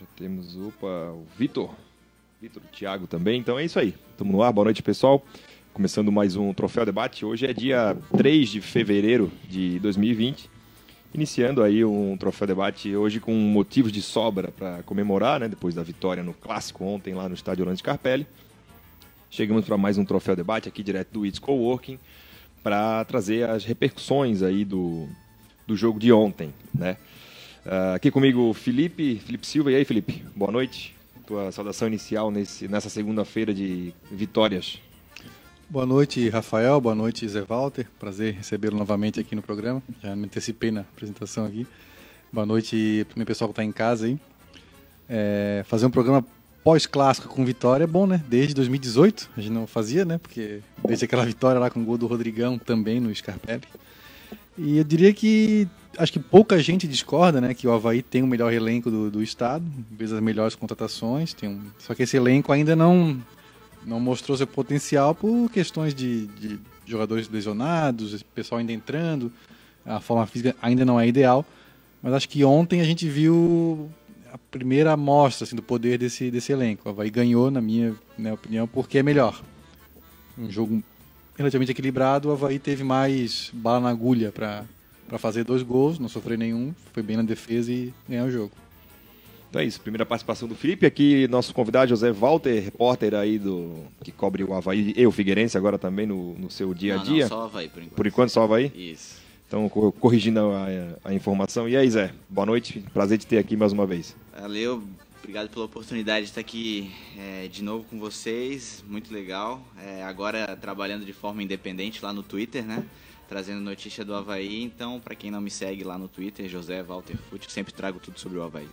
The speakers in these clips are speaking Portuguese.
Já temos, opa, o Vitor. Vitor, o Thiago também. Então é isso aí. Estamos no ar. Boa noite, pessoal. Começando mais um Troféu Debate. Hoje é dia 3 de fevereiro de 2020. Iniciando aí um Troféu Debate hoje com motivos de sobra para comemorar, né? Depois da vitória no Clássico ontem lá no estádio Orlando Scarpelli. Chegamos para mais um Troféu Debate aqui direto do It's Coworking para trazer as repercussões aí do, do jogo de ontem, né? Uh, aqui comigo Felipe, Felipe Silva. E aí, Felipe? Boa noite. Tua saudação inicial nesse, nessa segunda-feira de vitórias. Boa noite, Rafael. Boa noite, Zé Walter. Prazer recebê-lo novamente aqui no programa. Já me antecipei na apresentação aqui. Boa noite para o pessoal que está em casa aí. É, fazer um programa pós-clássico com vitória é bom, né? Desde 2018 a gente não fazia, né? Porque desde aquela vitória lá com o gol do Rodrigão também no Scarpelli. E eu diria que acho que pouca gente discorda, né, que o Havaí tem o melhor elenco do, do estado, fez as melhores contratações, tem um... só que esse elenco ainda não não mostrou seu potencial por questões de, de jogadores lesionados, pessoal ainda entrando, a forma física ainda não é ideal, mas acho que ontem a gente viu a primeira amostra assim, do poder desse, desse elenco. O Havaí ganhou, na minha, minha opinião, porque é melhor. Um jogo relativamente equilibrado, o Havaí teve mais bala na agulha para fazer dois gols, não sofreu nenhum, foi bem na defesa e ganhou o jogo. Então é isso, primeira participação do Felipe. Aqui, nosso convidado José Walter, repórter aí do que cobre o Havaí e o Figueirense agora também no, no seu dia a dia. Não, só o Havaí, por enquanto. Por enquanto, só o Havaí? Isso. Então, corrigindo a, a, informação. E aí, Zé, boa noite. Prazer de ter aqui mais uma vez. Valeu, obrigado pela oportunidade de estar aqui é, de novo com vocês. Muito legal. É, agora trabalhando de forma independente lá no Twitter, né? Trazendo notícia do Havaí. Então, para quem não me segue lá no Twitter, José Walter Fute, sempre trago tudo sobre o Havaí.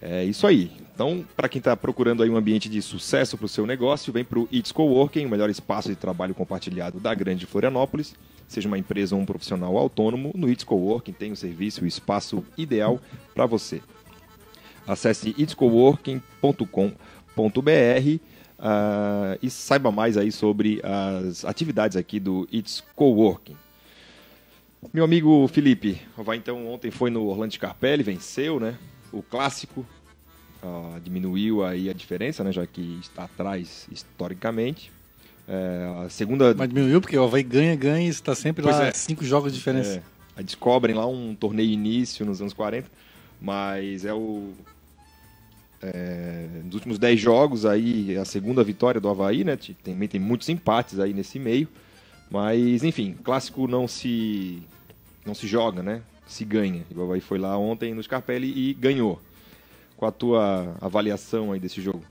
É isso aí. Então, para quem está procurando aí um ambiente de sucesso para o seu negócio, vem para o It's Coworking, o melhor espaço de trabalho compartilhado da grande Florianópolis. Seja uma empresa ou um profissional autônomo, no It's Coworking tem o serviço e o espaço ideal para você. Acesse itscoworking.com.br uh, e saiba mais aí sobre as atividades aqui do It's Coworking. Meu amigo Felipe, vai então ontem foi no Orlando Scarpelli, venceu, né? O clássico uh, diminuiu aí a diferença, né? Já que está atrás historicamente. É, a segunda. Mas diminuiu porque o Havaí ganha, ganha e está sempre pois lá é. cinco jogos de diferença. É, descobrem lá um torneio início nos anos 40, mas é o. É, nos últimos 10 jogos aí, a segunda vitória do Havaí, né? Também tem muitos empates aí nesse meio. Mas, enfim, clássico não se. Não se joga, né? Se ganha. O Havaí foi lá ontem no Scarpelli e ganhou. Qual a tua avaliação aí desse jogo?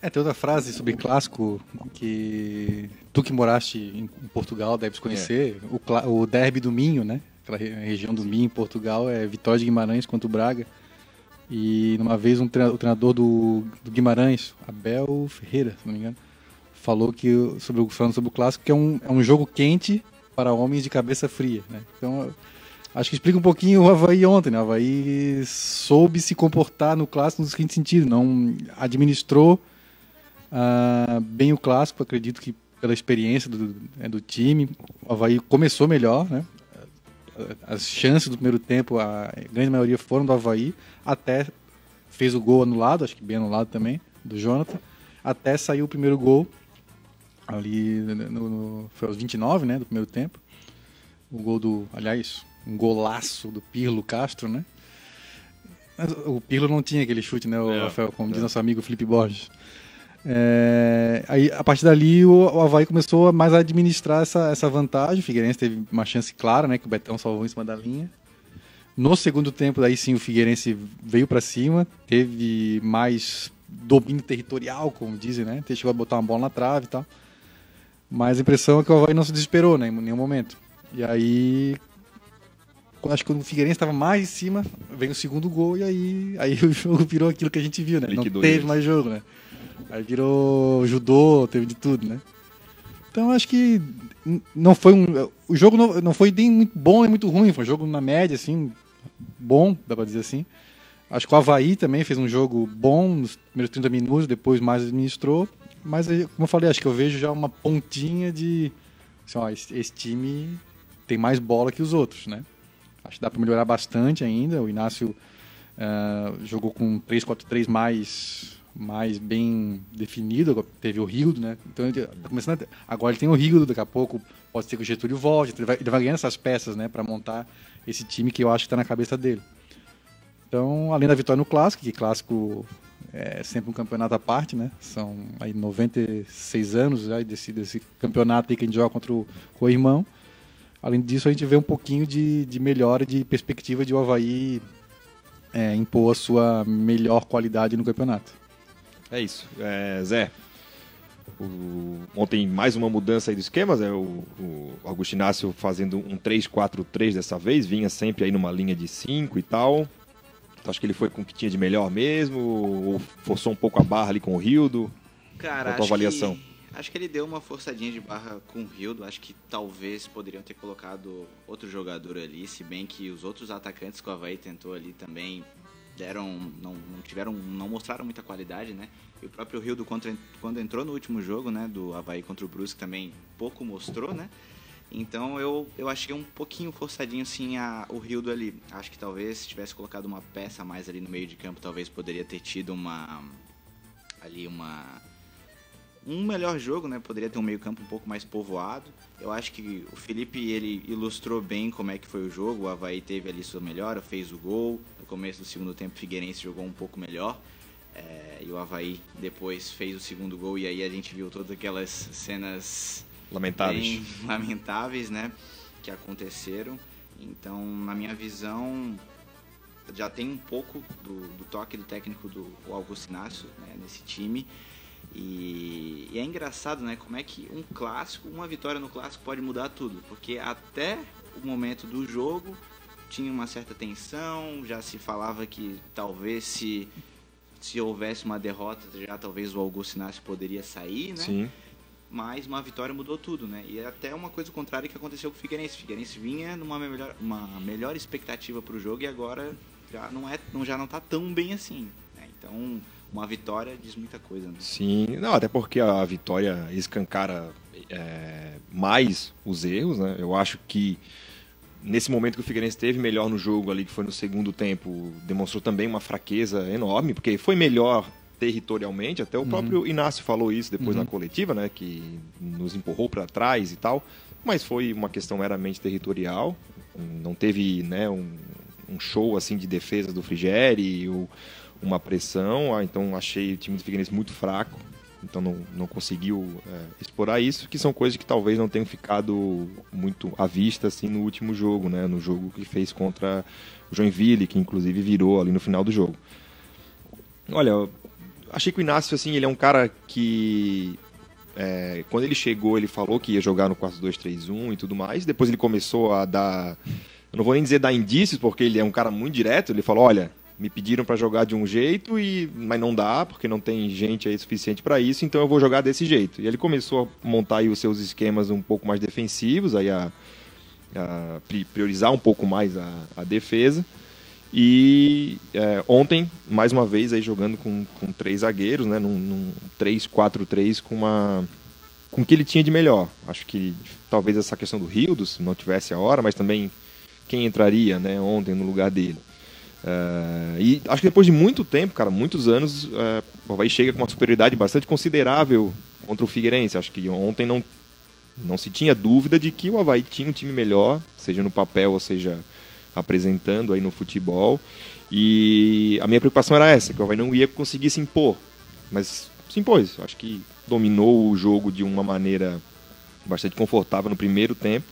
É, tem outra frase sobre clássico que tu que moraste em Portugal deves conhecer, é. o, o derby do Minho, né? Aquela região do Minho em Portugal é Vitória de Guimarães contra o Braga. E numa vez um treinador, o treinador do, do, Guimarães, Abel Ferreira, se não me engano, falou que sobre o falando sobre o clássico que é um, é um jogo quente para homens de cabeça fria, né? Então acho que explica um pouquinho o Havaí ontem, né? O Havaí soube se comportar no clássico no seguinte sentido, não administrou Uh, bem o clássico, acredito que pela experiência do, né, do time, o Havaí começou melhor, né? As chances do primeiro tempo, a grande maioria foram do Havaí, até fez o gol anulado, acho que bem anulado também, do Jonathan, até sair o primeiro gol, ali no, no, foi aos 29, né, do primeiro tempo. O gol do, aliás, um golaço do Pirlo Castro, né? Mas o Pirlo não tinha aquele chute, né, o é, Rafael, como é. diz nosso amigo Felipe Borges. É, aí, a partir dali, o, o Havaí começou mais a administrar essa, essa vantagem. O Figueirense teve uma chance clara, né? Que o Betão salvou em cima da linha. No segundo tempo, daí sim, o Figueirense veio para cima, teve mais domínio territorial, como dizem, né? Chegou a botar uma bola na trave e tal. Mas a impressão é que o Havaí não se desesperou, né? Em nenhum momento. E aí, acho que quando o Figueirense estava mais em cima, veio o segundo gol e aí, aí o jogo virou aquilo que a gente viu, né? Não teve mais jogo, né? Aí virou judô, teve de tudo, né? Então acho que não foi um. O jogo não, não foi nem muito bom nem muito ruim, foi um jogo na média, assim, bom, dá pra dizer assim. Acho que o Havaí também fez um jogo bom nos primeiros 30 minutos, depois mais administrou. Mas, como eu falei, acho que eu vejo já uma pontinha de. Assim, ó, esse, esse time tem mais bola que os outros, né? Acho que dá para melhorar bastante ainda. O Inácio Uh, jogou com um 3-4-3 mais mais bem definido. Teve o Rildo, né? Então ele tá começando a... agora ele tem o Rildo, daqui a pouco pode ser que o Getúlio volte. Ele vai, ele vai ganhando essas peças, né, para montar esse time que eu acho que está na cabeça dele. Então, além da vitória no clássico, que clássico é sempre um campeonato à parte, né? São aí 96 anos já desse, desse campeonato aí que a gente joga contra o, o irmão. Além disso, a gente vê um pouquinho de, de melhora de perspectiva de o Havaí é, impor a sua melhor qualidade no campeonato. É isso. É, Zé, o, ontem mais uma mudança aí do esquema, Zé, o, o Augusto Inácio fazendo um 3-4-3 dessa vez, vinha sempre aí numa linha de 5 e tal. Acho que ele foi com o que tinha de melhor mesmo, ou forçou um pouco a barra ali com o Rildo? Cara, Qual a avaliação? Que, acho que ele deu uma forçadinha de barra com o Rildo. Acho que talvez poderiam ter colocado outro jogador ali, se bem que os outros atacantes que o Havaí tentou ali também deram, não, não, tiveram, não mostraram muita qualidade, né? E o próprio Rildo quando, quando entrou no último jogo, né, do Havaí contra o Brusque também pouco mostrou, né? Então eu, eu achei um pouquinho forçadinho sim a, o Rildo ali. Acho que talvez se tivesse colocado uma peça mais ali no meio de campo, talvez poderia ter tido uma ali uma um melhor jogo, né? Poderia ter um meio-campo um pouco mais povoado. Eu acho que o Felipe ele ilustrou bem como é que foi o jogo. O Havaí teve ali sua melhora, fez o gol. No começo do segundo tempo, o Figueirense jogou um pouco melhor. É, e o Havaí depois fez o segundo gol. E aí a gente viu todas aquelas cenas lamentáveis, lamentáveis, né? Que aconteceram. Então, na minha visão, já tem um pouco do, do toque do técnico do Augusto Inácio né, nesse time. E, e, é engraçado, né? Como é que um clássico, uma vitória no clássico pode mudar tudo. Porque até o momento do jogo tinha uma certa tensão, já se falava que talvez se, se houvesse uma derrota, já talvez o Augusto Inácio poderia sair, né? Sim. Mas uma vitória mudou tudo, né? E é até uma coisa contrária que aconteceu com o Figueirense. O Figueirense vinha numa melhor, uma melhor expectativa para o jogo e agora já não é, não já não está tão bem assim. Né? Então uma vitória diz muita coisa. Né? Sim, não, até porque a vitória escancara é, mais os erros, né? Eu acho que nesse momento que o Figueirense teve melhor no jogo ali, que foi no segundo tempo, demonstrou também uma fraqueza enorme, porque foi melhor territorialmente, até o uhum. próprio Inácio falou isso depois uhum. na coletiva, né, que nos empurrou para trás e tal, mas foi uma questão meramente territorial, não teve, né, um, um show assim de defesa do Frigeri, ou uma pressão, ah, então achei o time do Figueirense muito fraco, então não, não conseguiu é, explorar isso, que são coisas que talvez não tenham ficado muito à vista assim no último jogo, né, no jogo que fez contra o Joinville, que inclusive virou ali no final do jogo. Olha, achei que o Inácio assim, ele é um cara que é, quando ele chegou, ele falou que ia jogar no 4-2-3-1 e tudo mais. Depois ele começou a dar. Eu não vou nem dizer dar indícios, porque ele é um cara muito direto. Ele falou: olha, me pediram para jogar de um jeito e mas não dá porque não tem gente aí suficiente para isso então eu vou jogar desse jeito e ele começou a montar aí os seus esquemas um pouco mais defensivos aí a, a priorizar um pouco mais a, a defesa e é, ontem mais uma vez aí jogando com, com três zagueiros né num, num 3-4-3 com uma com o que ele tinha de melhor acho que talvez essa questão do Rildos não tivesse a hora mas também quem entraria né ontem no lugar dele Uh, e acho que depois de muito tempo, cara, muitos anos, uh, o Havaí chega com uma superioridade bastante considerável contra o Figueirense. Acho que ontem não, não se tinha dúvida de que o Havaí tinha um time melhor, seja no papel ou seja apresentando aí no futebol. E a minha preocupação era essa, que o Havaí não ia conseguir se impor. Mas se impôs. Acho que dominou o jogo de uma maneira bastante confortável no primeiro tempo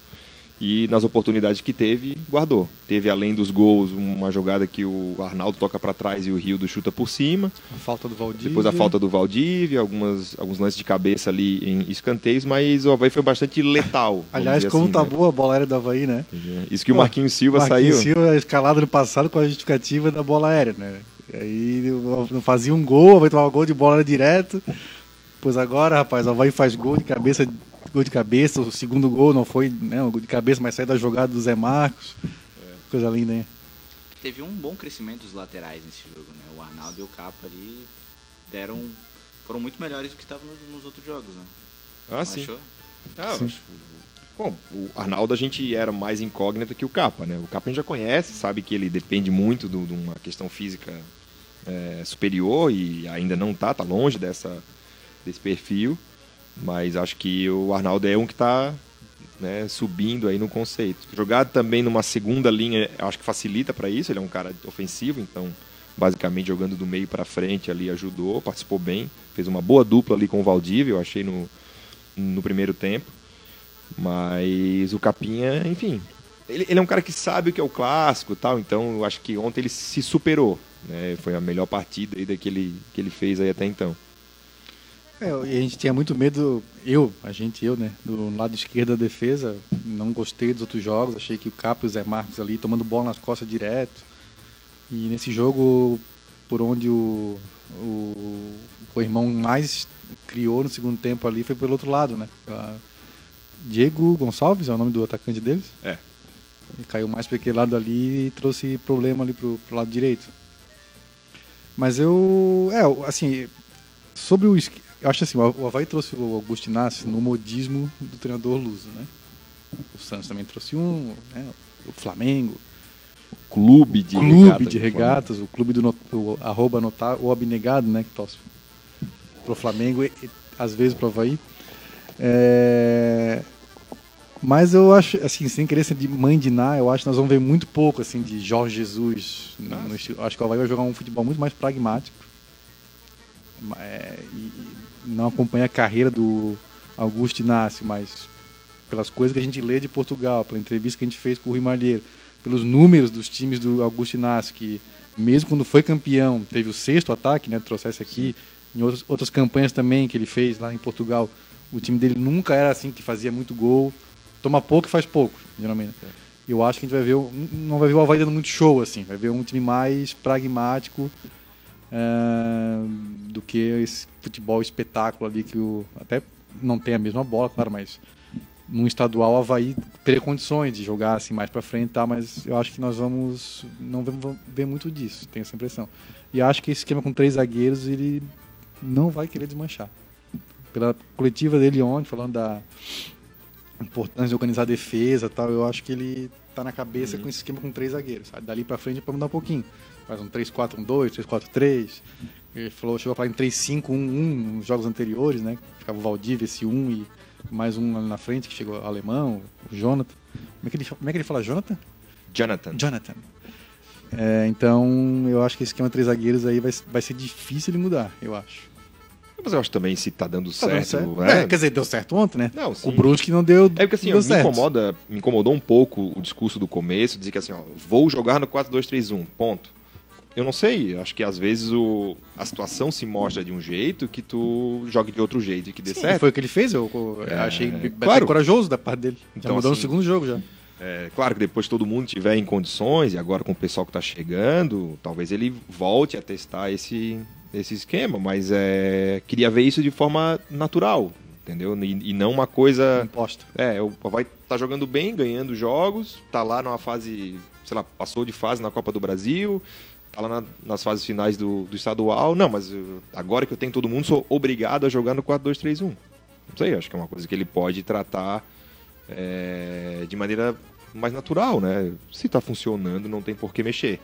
e nas oportunidades que teve, guardou. Teve além dos gols uma jogada que o Arnaldo toca para trás e o Rildo chuta por cima. A falta do Valdívia. Depois a falta do Valdívia, algumas, alguns lances de cabeça ali em escanteios, mas o Havaí foi bastante letal. Aliás, como assim, tá né? boa a bola aérea do Havaí, né? Isso que o Marquinhos Silva Marquinhos saiu. Silva escalado no passado com a justificativa da bola aérea, né? E aí não fazia um gol, vai tomar um gol de bola direto. Pois agora, rapaz, o Havaí faz gol de cabeça gol de cabeça, o segundo gol não foi né, um gol de cabeça, mas saiu da jogada do Zé Marcos. É. Coisa linda, hein? Teve um bom crescimento dos laterais nesse jogo, né? O Arnaldo e o Capa ali deram. foram muito melhores do que estavam nos, outros jogos, né? Ah, não sim. Achou? Ah, sim. Bom, o Arnaldo a gente era mais incógnita que o Capa, né? O Capa a gente já conhece, sabe que ele depende muito de uma questão física é, superior e ainda não tá, tá longe dessa, desse perfil. Mas acho que o Arnaldo é um que está né, subindo aí no conceito. Jogado também numa segunda linha, acho que facilita para isso. Ele é um cara ofensivo, então basicamente jogando do meio para frente ali ajudou, participou bem, fez uma boa dupla ali com o Valdívia, eu achei no, no primeiro tempo. Mas o Capinha, enfim, ele, ele, é um cara que sabe o que é o clássico tal, então eu acho que ontem ele se superou. Né? Foi a melhor partida aí que, ele, que ele fez aí até então. É, a gente tinha muito medo, eu, a gente, eu, né, do lado esquerdo da defesa, não gostei dos outros jogos, achei que o Capo e o Zé Marcos ali tomando bola nas costas direto. E nesse jogo, por onde o, o, o irmão mais criou no segundo tempo ali, foi pelo outro lado, né? Diego Gonçalves é o nome do atacante deles? É. Ele caiu mais para aquele lado ali e trouxe problema ali pro, pro lado direito. Mas eu. É, assim. Sobre o. Eu acho assim, o Havaí trouxe o Augusto Inácio no modismo do treinador luso, né? O Santos também trouxe um, né? O Flamengo. O clube de clube regatas. de regatas, o clube do o, arroba notar, o abnegado, né? Que torce pro Flamengo e, e às vezes pro Havaí. É... Mas eu acho, assim, sem querer ser de mãe de Ná, eu acho que nós vamos ver muito pouco, assim, de Jorge Jesus. No, no acho que o Havaí vai jogar um futebol muito mais pragmático. É, e, não acompanha a carreira do Augusto Inácio, mas pelas coisas que a gente lê de Portugal, pela entrevista que a gente fez com o Rui Malheiro, pelos números dos times do Augusto Inácio, que mesmo quando foi campeão, teve o sexto ataque, né, trouxesse aqui, em outras, outras campanhas também que ele fez lá em Portugal, o time dele nunca era assim, que fazia muito gol, toma pouco e faz pouco, geralmente. Eu acho que a gente vai ver, não vai ver o Havaí dando muito show, assim, vai ver um time mais pragmático, é, do que esse futebol espetáculo ali que o até não tem a mesma bola, claro, mas num estadual o Havaí teria condições de jogar assim mais para frente, tá? Mas eu acho que nós vamos não vamos ver muito disso, tenho essa impressão. E acho que esse esquema com três zagueiros ele não vai querer desmanchar. Pela coletiva dele ontem falando da importância de organizar a defesa, tal, eu acho que ele tá na cabeça uhum. com esse esquema com três zagueiros. Sabe? Dali para frente para mudar um pouquinho faz um 3-4-1-2, 3-4-3. Ele falou, chegou a falar em 3-5-1-1 nos jogos anteriores, né? Ficava o Valdívia, esse 1 e mais um ali na frente, que chegou o alemão, o Jonathan. Como é que ele, como é que ele fala Jonathan? Jonathan. Jonathan. É, então, eu acho que esse esquema três zagueiros aí vai, vai ser difícil de mudar, eu acho. Mas eu acho também se tá dando tá certo. Certo. Né? É, quer dizer, deu certo ontem, né? Não, sim. O Brusque não deu. É porque assim, me, certo. incomoda, me incomodou um pouco o discurso do começo, dizer que assim, ó, vou jogar no 4-2-3-1, ponto eu não sei, acho que às vezes o, a situação se mostra de um jeito que tu jogue de outro jeito e que dê Sim, certo. Foi o que ele fez, eu, eu é, achei claro. corajoso da parte dele. Então, já mudou assim, no segundo jogo já. É, claro que depois todo mundo tiver em condições, e agora com o pessoal que está chegando, talvez ele volte a testar esse, esse esquema, mas é, queria ver isso de forma natural, entendeu? E, e não uma coisa. Imposta. É, o vai estar tá jogando bem, ganhando jogos, tá lá numa fase, sei lá, passou de fase na Copa do Brasil, tá lá na, nas fases finais do, do estadual. Não, mas eu, agora que eu tenho todo mundo, sou obrigado a jogar no 4-2-3-1. Não sei, acho que é uma coisa que ele pode tratar é, de maneira mais natural, né? Se tá funcionando, não tem por que mexer.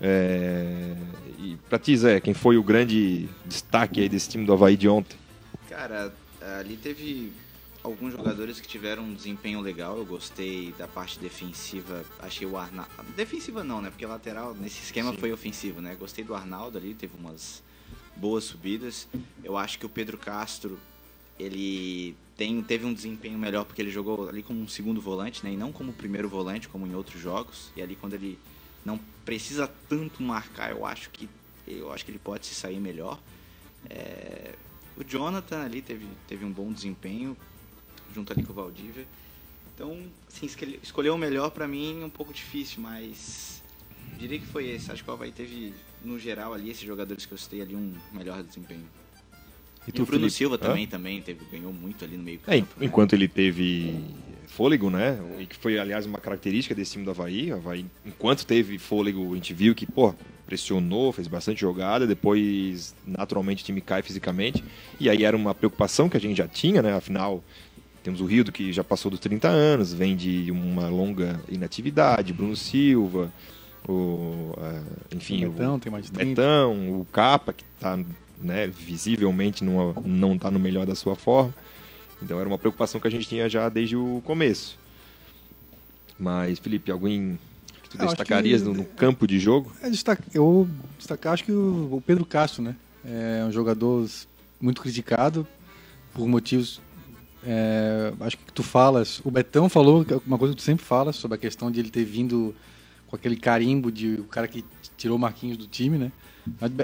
É, e pra ti, Zé, quem foi o grande destaque aí desse time do Havaí de ontem? Cara, ali teve alguns jogadores que tiveram um desempenho legal. Eu gostei da parte defensiva. Achei o Arnaldo. Defensiva não, né? Porque lateral nesse esquema Sim. foi ofensivo, né? Gostei do Arnaldo ali, teve umas boas subidas. Eu acho que o Pedro Castro ele tem, teve um desempenho melhor porque ele jogou ali como um segundo volante, né? E não como primeiro volante, como em outros jogos. E ali quando ele não precisa tanto marcar, eu acho que eu acho que ele pode se sair melhor. É, o Jonathan ali teve, teve um bom desempenho, junto ali com o Valdívia. Então, assim, escolher o melhor para mim é um pouco difícil, mas diria que foi esse. Acho que o Havaí teve, no geral, ali, esses jogadores que eu citei ali, um melhor desempenho. E, e o Bruno Felipe? Silva também, também teve, ganhou muito ali no meio é, campo. É, enquanto né? ele teve fôlego, né? E que foi, aliás, uma característica desse time do Havaí. O Havaí, enquanto teve fôlego, a gente viu que, pô, pressionou, fez bastante jogada, depois, naturalmente, o time cai fisicamente. E aí era uma preocupação que a gente já tinha, né? Afinal, Temos o Rildo, que já passou dos 30 anos, vem de uma longa inatividade, Bruno Silva, o, uh, enfim, o Betão, tem mais de 30. Betão, o Capa, que está né, visivelmente numa, não está no melhor da sua forma. Então era uma preocupação que a gente tinha já desde o começo. Mas, Felipe, alguém que tu Eu destacarias que- no, no campo de jogo? É, destaca- eu destacar, acho que o, o Pedro Castro, né? É um jogador muito criticado por motivos. É, acho que tu falas. O Betão falou é uma coisa que tu sempre fala sobre a questão de ele ter vindo com aquele carimbo de o cara que tirou o Marquinhos do time, né?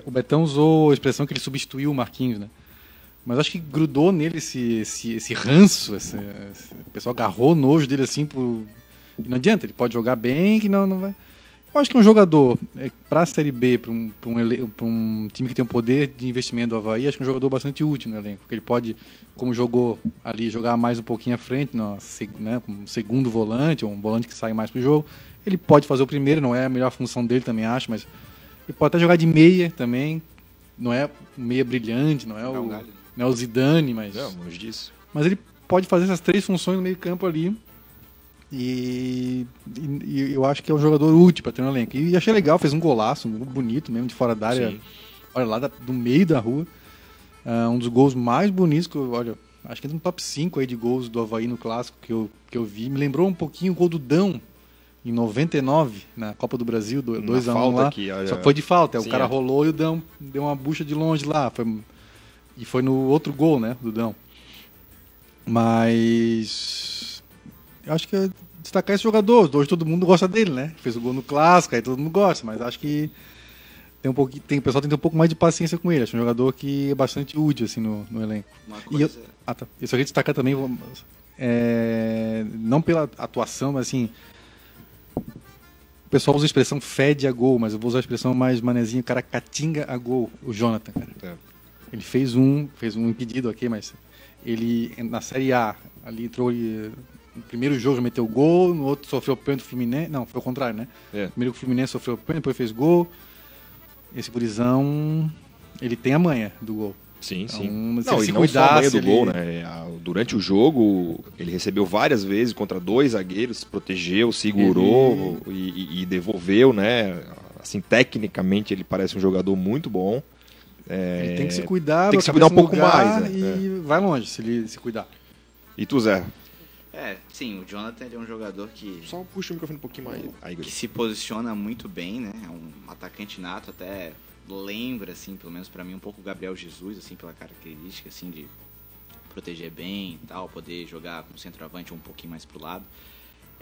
O Betão usou a expressão que ele substituiu o Marquinhos, né? Mas acho que grudou nele esse, esse, esse ranço, esse, esse- o pessoal agarrou nojo dele assim por. Não adianta, ele pode jogar bem que não, não vai. Eu acho que um jogador, para a Série B, para um, pra um, pra um time que tem um poder de investimento do Havaí, acho que é um jogador bastante útil no elenco. Porque ele pode, como jogou ali, jogar mais um pouquinho à frente, no, né, um segundo volante, ou um volante que sai mais pro jogo. Ele pode fazer o primeiro, não é a melhor função dele também, acho, mas ele pode até jogar de meia também. Não é meia brilhante, não é Jogar o, não é o Zidane, mas longe disso. mas ele pode fazer essas três funções no meio campo ali. E, e- eu acho que é um jogador útil para ter no elenco. E achei legal, fez um golaço, um bonito mesmo, de fora da área. Sim. Olha, lá da- do meio da rua. Ah, um dos gols mais bonitos que eu, olha, acho que é no top 5 aí de gols do Havaí no clássico que eu, que eu vi. Me lembrou um pouquinho o gol do Dão, em 99, na Copa do Brasil, 2x1 falta lá. que, olha- Só foi de falta, Sim, o cara é. rolou e o Dão deu uma bucha de longe lá. Foi, e foi no outro gol, né, do Dão. Mas. Eu acho que é destacar esse jogador. Hoje todo mundo gosta dele, né? Fez o gol no clássico, aí todo mundo gosta, mas acho que tem um pouquinho, tem, o pessoal tem que ter um pouco mais de paciência com ele. Acho um jogador que é bastante útil assim, no, no elenco. Uma E eu, coisa. ah, tá. Eu só queria destacar também, é, não pela atuação, mas assim. O pessoal usa a expressão fede a gol, mas eu vou usar a expressão mais manezinha, o cara catinga a gol, o Jonathan, cara. É. Ele fez um, fez um impedido aqui, mas ele na Série A, ali entrou ele, no primeiro jogo já meteu gol, no outro sofreu pênalti do Fluminense, não, foi o contrário, né? É. Primeiro que o Fluminense sofreu pênalti, depois fez gol. Esse gurizão, ele tem a manha do gol. Sim, Então, sim. se não, ele se não só a cuidasse, do ele- gol, né? Durante o jogo, ele recebeu várias vezes contra dois zagueiros, protegeu, segurou e, e- e devolveu, né? Assim, tecnicamente, ele parece um jogador muito bom. É, Ele tem que se cuidar, tem que se cuidar um pouco mais, né? E vai longe se ele se cuidar. E tu, Zé? É, sim, o Jonathan é um jogador que, Só puxa o microfone um pouquinho mais. Aí, que se posiciona muito bem, né? É um atacante nato, até lembra, assim, pelo menos pra mim, um pouco o Gabriel Jesus, assim, pela característica, assim, de proteger bem e tal, poder jogar com centroavante um pouquinho mais pro lado.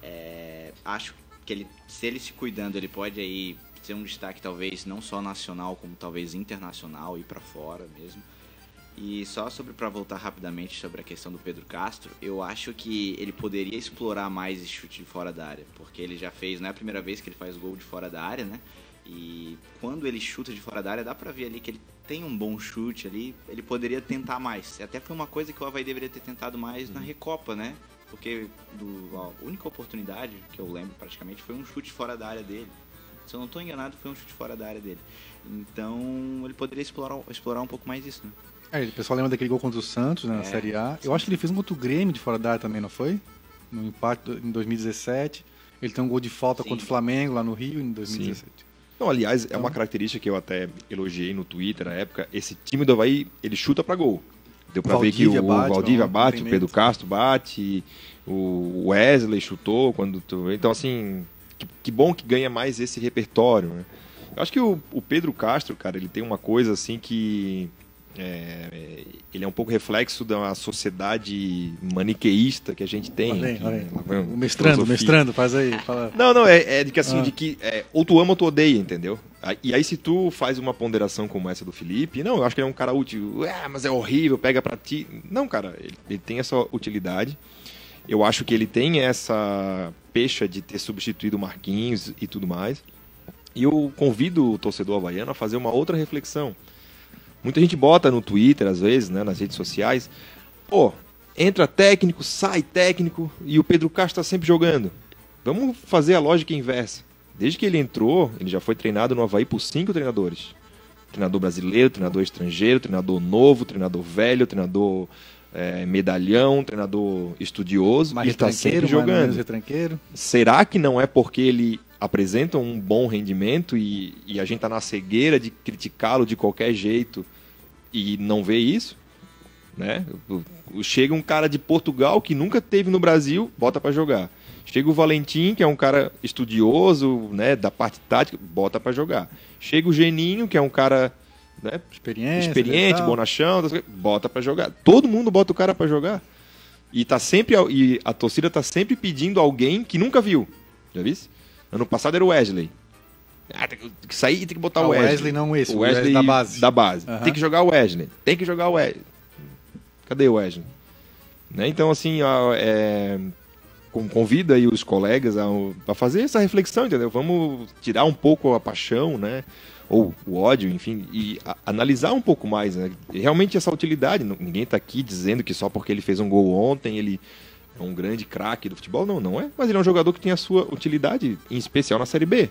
É, acho que ele, se ele se cuidando, ele pode aí ser um destaque talvez não só nacional, como talvez internacional e para fora mesmo. E só sobre para voltar rapidamente sobre a questão do Pedro Castro, eu acho que ele poderia explorar mais esse chute de fora da área, porque ele já fez, não é a primeira vez que ele faz gol de fora da área, né? E quando ele chuta de fora da área, dá pra ver ali que ele tem um bom chute ali, ele poderia tentar mais. Até foi uma coisa que o Havaí deveria ter tentado mais na Recopa, né? Porque do, a única oportunidade que eu lembro praticamente foi um chute fora da área dele. Se eu não estou enganado, foi um chute fora da área dele. Então ele poderia explorar, explorar um pouco mais isso, né? É, o pessoal lembra daquele gol contra o Santos né, na É, Série A. sim. Eu acho que ele fez um contra o Grêmio de fora da área também, não foi? No empate em 2017. Ele tem um gol de falta Sim. contra o Flamengo lá no Rio em 2017. Não, aliás, é Então- uma característica que eu até elogiei no Twitter na época. Esse time do Havaí, ele chuta pra gol. Deu pra ver que o bate, Valdívia bate, o Pedro. Castro bate, o Wesley chutou quando tu... Então, assim, que, que bom que ganha mais esse repertório, né? Eu acho que o, o Pedro Castro, cara, ele tem uma coisa assim que... é, ele é um pouco reflexo da sociedade maniqueísta que a gente tem. Olha aí, aqui, olha aí. né? O mestrando, filosofia. mestrando, faz aí. Fala. Não, não, é, é de que assim, Ah. de que é, ou tu ama ou tu odeia, entendeu? E aí se tu faz uma ponderação como essa do Felipe, não, eu acho que ele é um cara útil, ah, mas é horrível, pega pra ti. Não, cara, ele, ele tem essa utilidade. Eu acho que ele tem essa pecha de ter substituído o Marquinhos e tudo mais. E eu convido o torcedor havaiano a fazer uma outra reflexão. Muita gente bota no Twitter, às vezes, né, nas redes sociais, pô, entra técnico, sai técnico e o Pedro Castro está sempre jogando. Vamos fazer a lógica inversa. Desde que ele entrou, ele já foi treinado no Havaí por cinco treinadores. Treinador brasileiro, treinador estrangeiro, treinador novo, treinador velho, treinador é, medalhão, treinador estudioso, Mais e está sempre jogando. Será que não é porque ele apresenta um bom rendimento e, e a gente tá na cegueira de criticá-lo de qualquer jeito e não vê isso? Né? Chega um cara de Portugal que nunca teve no Brasil, bota para jogar. Chega o Valentim, que é um cara estudioso, né, da parte tática, bota para jogar. Chega o Geninho, que é um cara né, experiente, tal. bonachão, bota pra jogar. Todo mundo bota o cara pra jogar. E tá sempre e a torcida tá sempre pedindo alguém que nunca viu. Já viu? Ano passado era o Wesley. Ah, tem que sair e tem que botar Ah, o o Wesley. Wesley não esse, o Wesley, Wesley da base. Da base. Aham. Tem que jogar o Wesley. Tem que jogar o Wesley. Cadê o Wesley? Né? Então, assim, ó, é, com- convida aí os colegas a, a fazer essa reflexão, entendeu? Vamos tirar um pouco a paixão, né? Ou o ódio, enfim, e a- analisar um pouco mais, né? Realmente essa utilidade. Ninguém está aqui dizendo que só porque ele fez um gol ontem ele é um grande craque do futebol, não, não é. Mas ele é um jogador que tem a sua utilidade, em especial na Série B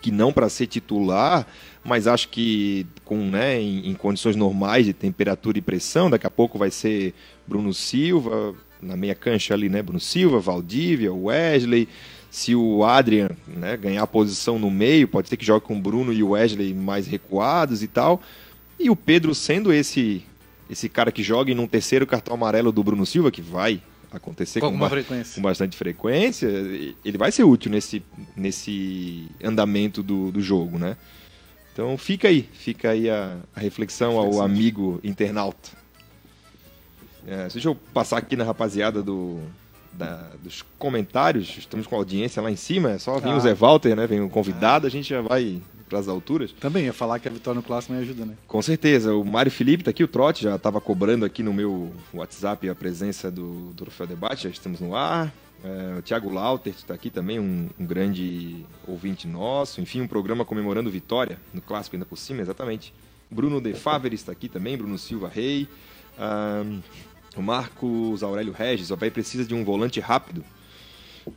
que não para ser titular, mas acho que com, né, em, em condições normais de temperatura e pressão, daqui a pouco vai ser Bruno Silva, na meia cancha ali, né? Bruno Silva, Valdívia, Wesley. Se o Adrian né, ganhar posição no meio, pode ser que jogue com o Bruno e o Wesley mais recuados e tal. E o Pedro sendo esse esse cara que joga em um terceiro cartão amarelo do Bruno Silva, que vai acontecer Com com, ba- frequência. com bastante frequência, ele vai ser útil nesse, nesse andamento do, do jogo, né? Então fica aí, fica aí a, a reflexão ao amigo internauta. É, deixa eu passar aqui na rapaziada do, da- dos comentários, estamos com a audiência lá em cima, é só vir Ah. o Zé Walter, né? Vem o convidado, a gente já vai para as alturas. Também, ia falar que a vitória no clássico me ajuda, né? Com certeza. O Mário Felipe tá aqui, o Trote já estava cobrando aqui no meu WhatsApp a presença do, do Troféu Debate, já estamos no ar. É, o Thiago Lauter está aqui também, um, um grande ouvinte nosso. Enfim, um programa comemorando vitória no Clássico ainda por cima, exatamente. Bruno De Favre está aqui também, Bruno Silva Rei. Ahn, o Marcos Aurélio Regis, o Havaí precisa de um volante rápido.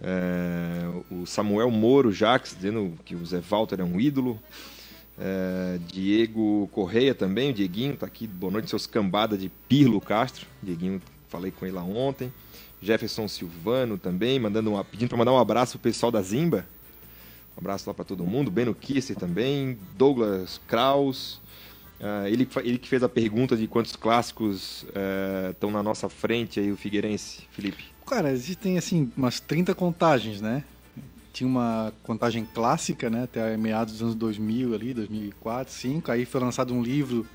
É, o Samuel Moro Jacques dizendo que o Zé Walter é um ídolo. É, Diego Correia também, o Dieguinho tá aqui, boa noite, seus cambada de Pirlo Castro. Dieguinho, falei com ele lá ontem. Jefferson Silvano também, mandando uma, pedindo para mandar um abraço pro pessoal da Zimba. Um abraço lá para todo mundo. Beno Kisser também, Douglas Kraus. Ah, ele, ele que fez a pergunta de quantos clássicos estão na nossa frente aí, o Figueirense, Felipe. Cara, existem assim umas 30 contagens, né? Tinha uma contagem clássica, né, até meados dos anos 2000 ali, 2004, 2005, aí foi lançado um livro,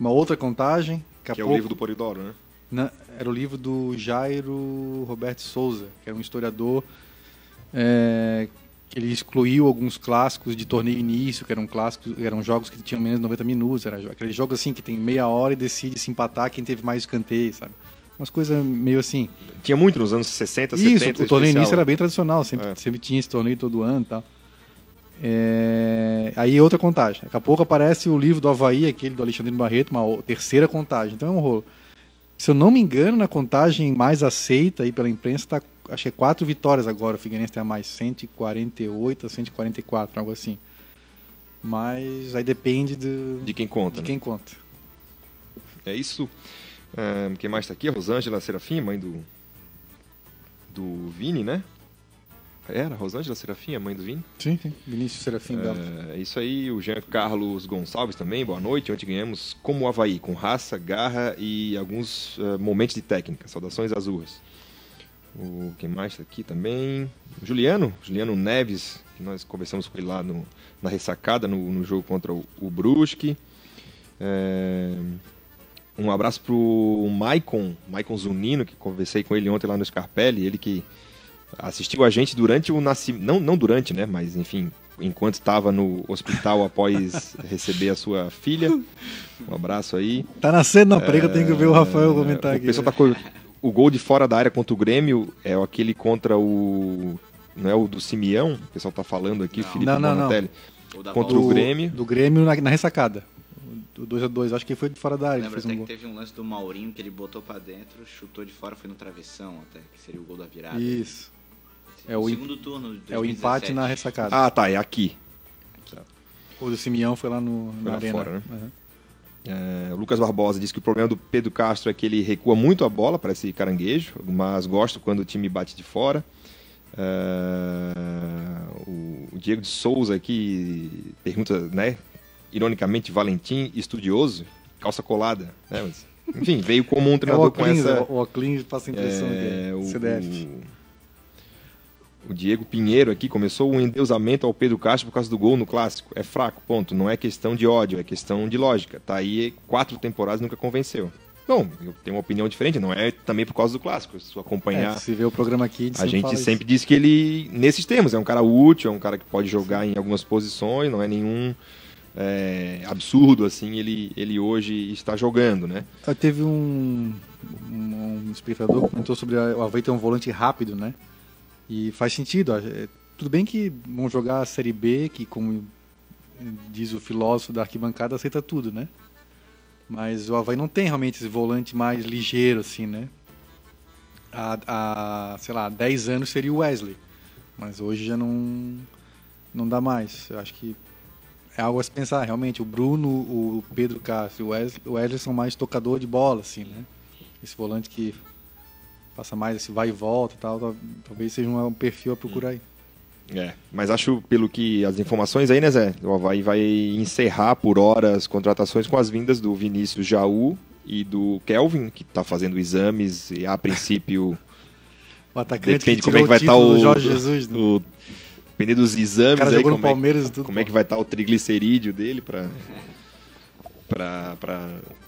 uma outra contagem, a Que é o livro do Polidoro, né? Na- era o livro do Jairo Roberto Souza, que era um historiador é, que ele excluiu alguns clássicos de torneio início, que eram clássicos, eram jogos que tinham menos de 90 minutos, era aquele jogo assim que tem meia hora e decide se empatar quem teve mais escanteio, sabe? Umas coisas meio assim. Tinha muito nos anos 60, Isso, 70. o torneio início era bem tradicional, sempre, É. sempre tinha esse torneio todo ano e tal. É, Aí outra contagem. Daqui a pouco aparece o livro do Havaí, aquele do Alexandre Barreto, uma terceira contagem. Então é um rolo. Se eu não me engano, na contagem mais aceita aí pela imprensa, tá, acho que é quatro vitórias agora. O Figueirense tem a mais 148 a 144, algo assim. Mas aí depende do, De quem conta, de né? quem conta. É isso. Ah, quem mais tá aqui? Rosângela Serafim, mãe do. Do Vini, né? Era Rosângela Serafim, a mãe do Vini? Sim, sim. Vinícius Serafim Belo. É isso aí, o Jean Carlos Gonçalves também, boa noite. Ontem ganhamos como o Havaí, com raça, garra e alguns eh, momentos de técnica. Saudações azurras. O quem mais está aqui também? O Juliano, Juliano Neves, que nós conversamos com ele lá no, na ressacada, no, no jogo contra o, o Brusque. É, um abraço pro Maicon, Maicon Zunino, que conversei com ele ontem lá no Scarpelli, ele que assistiu a gente durante o nascimento, não, não durante, né, mas enfim, enquanto estava no hospital após receber a sua filha. Um abraço aí. Tá nascendo na prega, eu tenho que ver o Rafael comentar É, aqui. O pessoal tá com o gol de fora da área contra o Grêmio é aquele contra o não é o do Simeão, o pessoal tá falando aqui, Não. Felipe Não, não, não. Bonatelli. O da Contra o Grêmio. Do Grêmio na, na ressacada. O 2x2, acho que foi de fora da área. Lembra fez um até gol. que teve um lance do Maurinho que ele botou pra dentro, chutou de fora, foi no travessão até, que seria o gol da virada. Isso. É o, segundo turno de é o empate 2017. na ressacada. Ah, tá, é aqui. O do Simeão foi lá no, Foi na lá arena. fora, né? Uhum. É, o Lucas Barbosa disse que o problema do Pedro Castro é que ele recua muito a bola, parece caranguejo, mas gosto quando o time bate de fora. É, o Diego de Souza aqui pergunta, né? Ironicamente, Valentim, estudioso, calça colada, né? Mas, enfim, veio como um treinador é o com essa. O Oclins passa a impressão É, o, CDF. o Diego Pinheiro aqui começou o endeusamento ao Pedro Castro por causa do gol no clássico. É fraco, ponto. Não é questão de ódio, é questão de lógica. Tá aí quatro temporadas nunca convenceu. Bom, eu tenho uma opinião diferente, não é também por causa do clássico. Se acompanhar. É, se vê o programa aqui, A gente sempre diz que ele, nesses termos, é um cara útil, é um cara que pode jogar em algumas posições, não é nenhum é, absurdo assim ele, ele hoje está jogando, né? Ah, Teve um, um, um espectador que comentou sobre o Havaí ter um volante rápido, né? E faz sentido. É, Tudo bem que vão jogar a Série B, que como diz o filósofo da arquibancada, aceita tudo, né? Mas o Havaí não tem realmente esse volante mais ligeiro, assim, né? Há, há sei lá, 10 anos seria o Wesley. Mas hoje já não, não dá mais. Eu acho que é algo a se pensar, realmente. O Bruno, o Pedro Castro e o Wesley, o Wesley são mais tocador de bola, assim, né? Esse volante que passa mais esse vai e volta e tal, tal- talvez seja um, perfil a procurar aí. É, mas acho, pelo que as informações aí, né, Zé? O Havaí vai encerrar por hora as contratações com as vindas do Vinícius Jaú e do Kelvin, que está fazendo exames e a princípio O atacante depende que como é que vai estar título o, Jesus, né? o dependendo dos exames aí, como, é, Palmeiras e tudo. como é que vai estar o triglicerídeo dele para para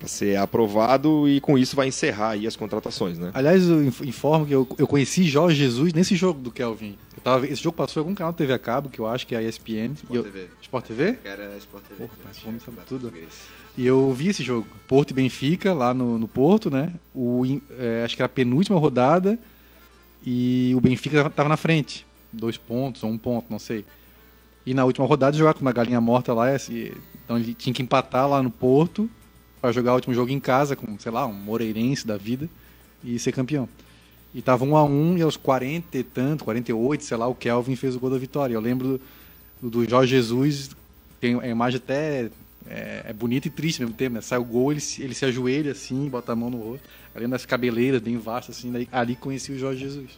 ser aprovado e com isso vai encerrar aí as contratações, né? Aliás, eu inf- informo que eu, eu conheci Jorge Jesus nesse jogo do Kelvin. Eu tava, esse jogo passou em algum canal de TV a cabo, que eu acho que é a ESPN. Sport e eu, TV. Sport TV? Cara, Sport TV. Porra, sabe tudo. E eu vi esse jogo. Porto e Benfica, lá no, no Porto, né? O, é, acho que era a penúltima rodada e o Benfica tava na frente. Dois pontos ou um ponto, não sei. E na última rodada jogar com uma galinha morta lá. esse- Então ele tinha que empatar lá no Porto para jogar o último jogo em casa com, sei lá, um Moreirense da vida e ser campeão. E tava um a um e aos 40 e tanto, 48, sei lá, o Kelvin fez o gol da vitória. Eu lembro do, do Jorge Jesus, tem a imagem até é, é bonita e triste ao mesmo tempo, né? Sai o gol, ele, se- ele se ajoelha assim, bota a mão no rosto, ali das cabeleiras bem vastas, assim, daí, ali conheci o Jorge Jesus.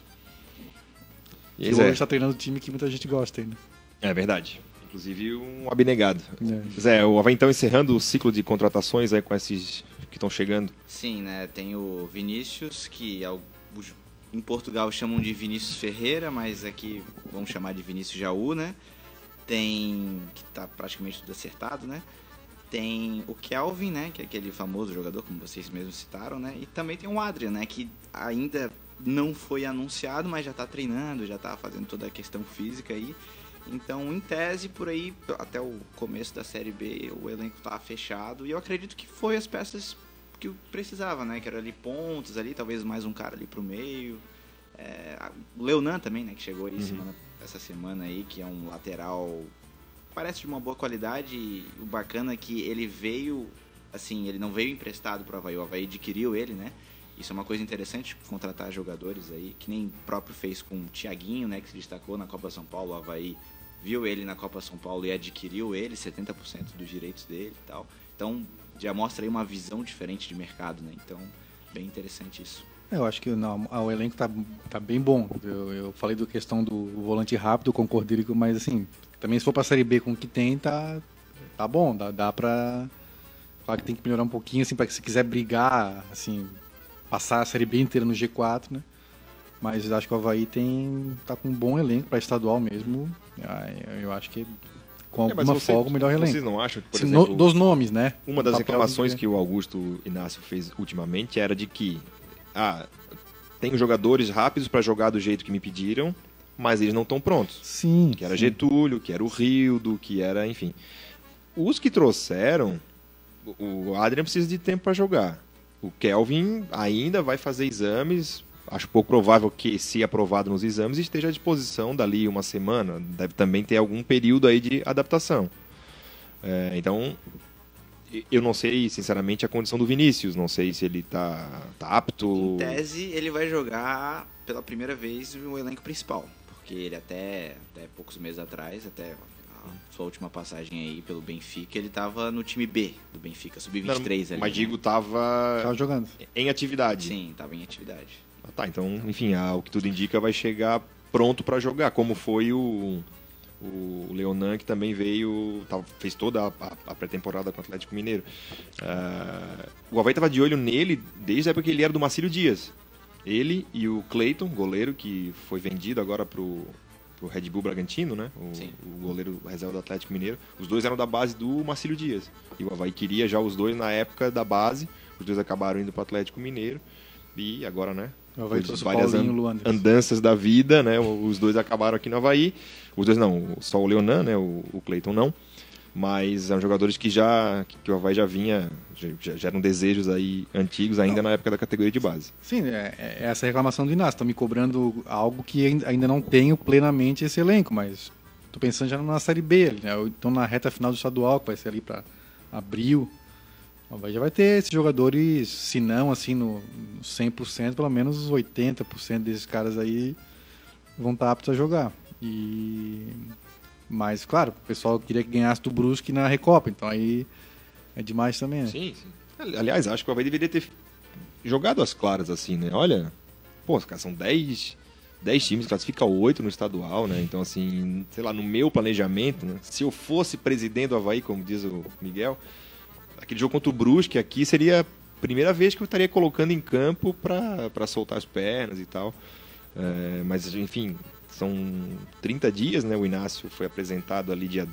E Zé? hoje está treinando o time que muita gente gosta ainda. É verdade. Inclusive um abnegado. É. Zé, o Havaí então encerrando o ciclo de contratações aí com esses que estão chegando. Sim, né? Tem o Vinícius, que em Portugal chamam de Vinícius Ferreira, mas aqui vamos chamar de Vinícius Jaú, né? Tem. que tá praticamente tudo acertado, né? Tem o Kelvin, né? Que é aquele famoso jogador, como vocês mesmos citaram, né? E também tem o Adrian, né? Que ainda não foi anunciado, mas já tá treinando, já tá fazendo toda a questão física aí. Então, em tese, por aí, até o começo da Série B, o elenco tá fechado. E eu acredito que foi as peças que eu precisava, né? Que era ali pontos ali, talvez mais um cara ali pro meio. É, o Leonan também, né? Que chegou aí semana- essa semana aí, que é um lateral parece de uma boa qualidade. E o bacana é que ele veio, assim, ele não veio emprestado pro Havaí, o Havaí adquiriu ele, né? Isso é uma coisa interessante, contratar jogadores aí, que nem próprio fez com o Thiaguinho, né? Que se destacou na Copa São Paulo, o Havaí viu ele na Copa São Paulo e adquiriu ele, 70% dos direitos dele e tal. Então, já mostra aí uma visão diferente de mercado, né? Então, bem interessante isso. Eu acho que não, o elenco tá, tá bem bom. Eu, eu falei da questão do volante rápido, concordo, com- mas assim, também se for pra Série B com o que tem, tá, tá bom. Dá, dá pra. Claro que tem que melhorar um pouquinho, assim, pra que se quiser brigar, assim, passar a Série B inteira no G4, né? Mas acho que o Havaí tem, tá com um bom elenco pra estadual mesmo. Eu acho que com É, alguma você- folga o melhor elenco. Vocês não acham que, por Assim, exemplo, no- dos nomes, né? Uma das reclamações que o Augusto Inácio fez ultimamente era de que ah, tenho jogadores rápidos para jogar do jeito que me pediram, mas eles não estão prontos. Sim. Que era sim. Getúlio, que era o Rildo, que era, enfim. Os que trouxeram, o o Adrian precisa de tempo para jogar. O Kelvin ainda vai fazer exames. Acho pouco provável que, se aprovado nos exames, esteja à disposição dali uma semana. Deve também ter algum período aí de adaptação. É, então, eu não sei, sinceramente, a condição do Vinícius. Não sei se ele tá, tá apto. Em tese, ele vai jogar pela primeira vez o elenco principal. Porque ele até, até poucos meses atrás, até sua última passagem aí pelo Benfica, ele tava no time B do Benfica, sub-23 ali. Mas né? digo, tava Tava jogando. em atividade. Sim, tava em atividade. Ah, tá, então, enfim, ah, o que tudo indica vai chegar pronto para jogar, como foi o, o Leonan, que também veio, tava- fez toda a, a- a pré-temporada com o Atlético Mineiro. Ah, o Havaí estava de olho nele desde a época que ele era do Marcílio Dias. Ele e o Cleiton, goleiro, que foi vendido agora pro, pro Red Bull Bragantino, né? O, Sim. o goleiro reserva do Atlético Mineiro. Os dois eram da base do Marcílio Dias. E o Havaí queria já os dois na época da base. Os dois acabaram indo pro Atlético Mineiro. E agora, né? O Havaí trouxe várias Paulinho andanças da vida, né? Os dois acabaram aqui no Havaí. Os dois não, só o Leonan, né? O, o Cleiton não. Mas eram jogadores que já que o Havaí já vinha, já, já eram desejos aí antigos ainda na época da categoria de base. Sim, é, é essa reclamação do Inácio. Estão me cobrando algo que ainda- não tenho plenamente esse elenco, mas tô pensando já na Série B, né? Então na reta final do estadual, que vai ser ali para abril. O Havaí já vai ter esses jogadores, se não assim no no 100%, pelo menos os 80% desses caras aí vão estar aptos a jogar. E mas claro, o pessoal queria que ganhasse do Brusque na Recopa, então aí é demais também, né? Sim, sim. Ali- Aliás, acho que o Havaí deveria ter jogado as claras assim, né? Olha, pô, os caras são 10, 10 times, classifica 8 no estadual, né? Então, assim, sei lá, no meu planejamento, né? se eu fosse presidente do Havaí, como diz o Miguel, aquele jogo contra o Brusque aqui seria a primeira vez que eu estaria colocando em campo para soltar as pernas e tal. É, mas, enfim, são 30 dias, né? O Inácio foi apresentado ali dia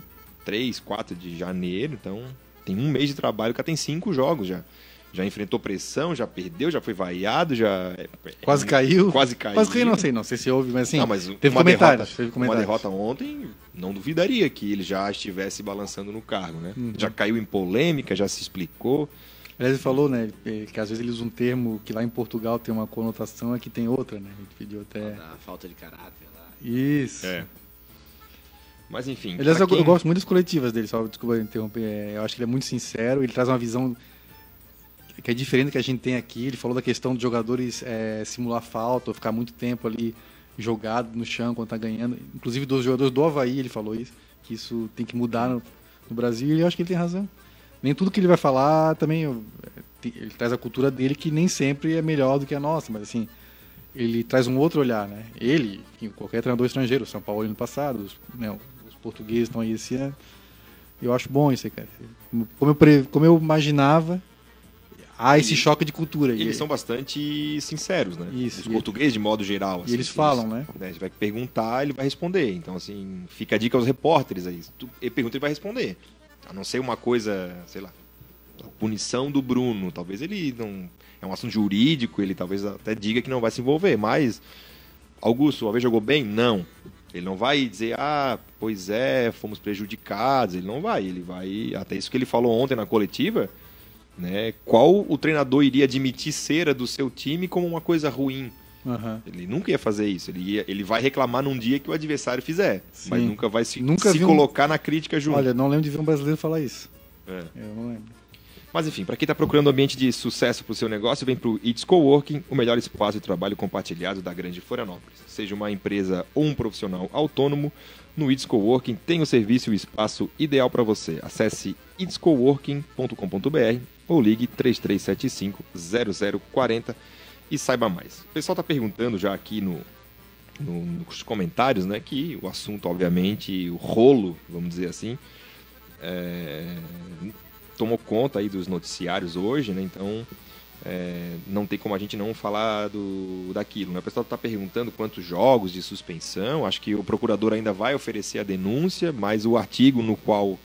3, 4 de janeiro, então tem um mês de trabalho, o cara tem cinco jogos já. Já enfrentou pressão, já perdeu, já foi vaiado, já. Quase caiu. Quase caiu. Quase caiu, não sei, não sei se houve, mas assim, Não, mas teve uma comentários, derrota, teve comentários. Uma derrota ontem, não duvidaria que ele já estivesse balançando no cargo, né? Uhum. Já caiu em polêmica, já se explicou. Aliás, ele falou, né, que às vezes ele usa um termo que lá em Portugal tem uma conotação, aqui tem outra, né? Ele pediu até... Falta de caráter. Isso. É. Mas enfim. Aliás, eu, eu quem- gosto muito das coletivas dele, só desculpa interromper. é, Eu acho que ele é muito sincero, ele traz uma visão que é diferente do que a gente tem aqui. Ele falou da questão de jogadores é, simular falta ou ficar muito tempo ali jogado no chão quando tá ganhando. Inclusive dos jogadores do Havaí ele falou isso, que isso tem que mudar no, no Brasil e eu acho que ele tem razão. Nem tudo que ele vai falar também, eu- te- ele traz a cultura dele que nem sempre é melhor do que a nossa, mas assim, ele traz um outro olhar, né? Ele, enfim, qualquer treinador estrangeiro, São Paulo ano passado, os, né, os portugueses estão aí esse ano. Eu acho bom isso aí, cara. Como eu, pre- como eu imaginava, há esse E- choque de cultura. E- Eles são bastante sinceros, né? Isso, Os e- portugueses, de modo geral. assim, eles falam, né? Você vai perguntar, ele vai responder. Então, assim, fica a dica aos repórteres aí. Tu- Ele pergunta, ele vai responder. A não ser uma coisa, sei lá, a punição do Bruno. Talvez ele não. É um assunto jurídico, ele talvez até diga que não vai se envolver. Mas, Augusto, o Ave jogou bem? Não. Ele não vai dizer, ah, pois é, fomos prejudicados. Ele não vai. Ele vai. Até isso que ele falou ontem na coletiva. Né? Qual o treinador iria admitir cera do seu time como uma coisa ruim? Aham. Ele nunca ia fazer isso. Ele, ia, ele vai reclamar num dia que o adversário fizer. Sim. Mas nunca vai se, Nunca se vi um- colocar na crítica junto. Olha, não lembro de ver um brasileiro falar isso. É. Eu não lembro. Mas enfim, para quem está procurando um ambiente de sucesso para o seu negócio, vem para o It's Coworking, o melhor espaço de trabalho compartilhado da grande Florianópolis. Seja uma empresa ou um profissional autônomo, no It's Coworking tem o serviço e o espaço ideal para você. Acesse itscoworking.com.br ou ligue 3375 0040 e saiba mais. O pessoal está perguntando já aqui no, no- nos comentários, né, que o assunto, obviamente, o rolo, vamos dizer assim, é, tomou conta aí dos noticiários hoje, né? Então é, não tem como a gente não falar do, daquilo. Né? O pessoal está perguntando quantos jogos de suspensão. Acho que o procurador ainda vai oferecer a denúncia, mas o artigo no qual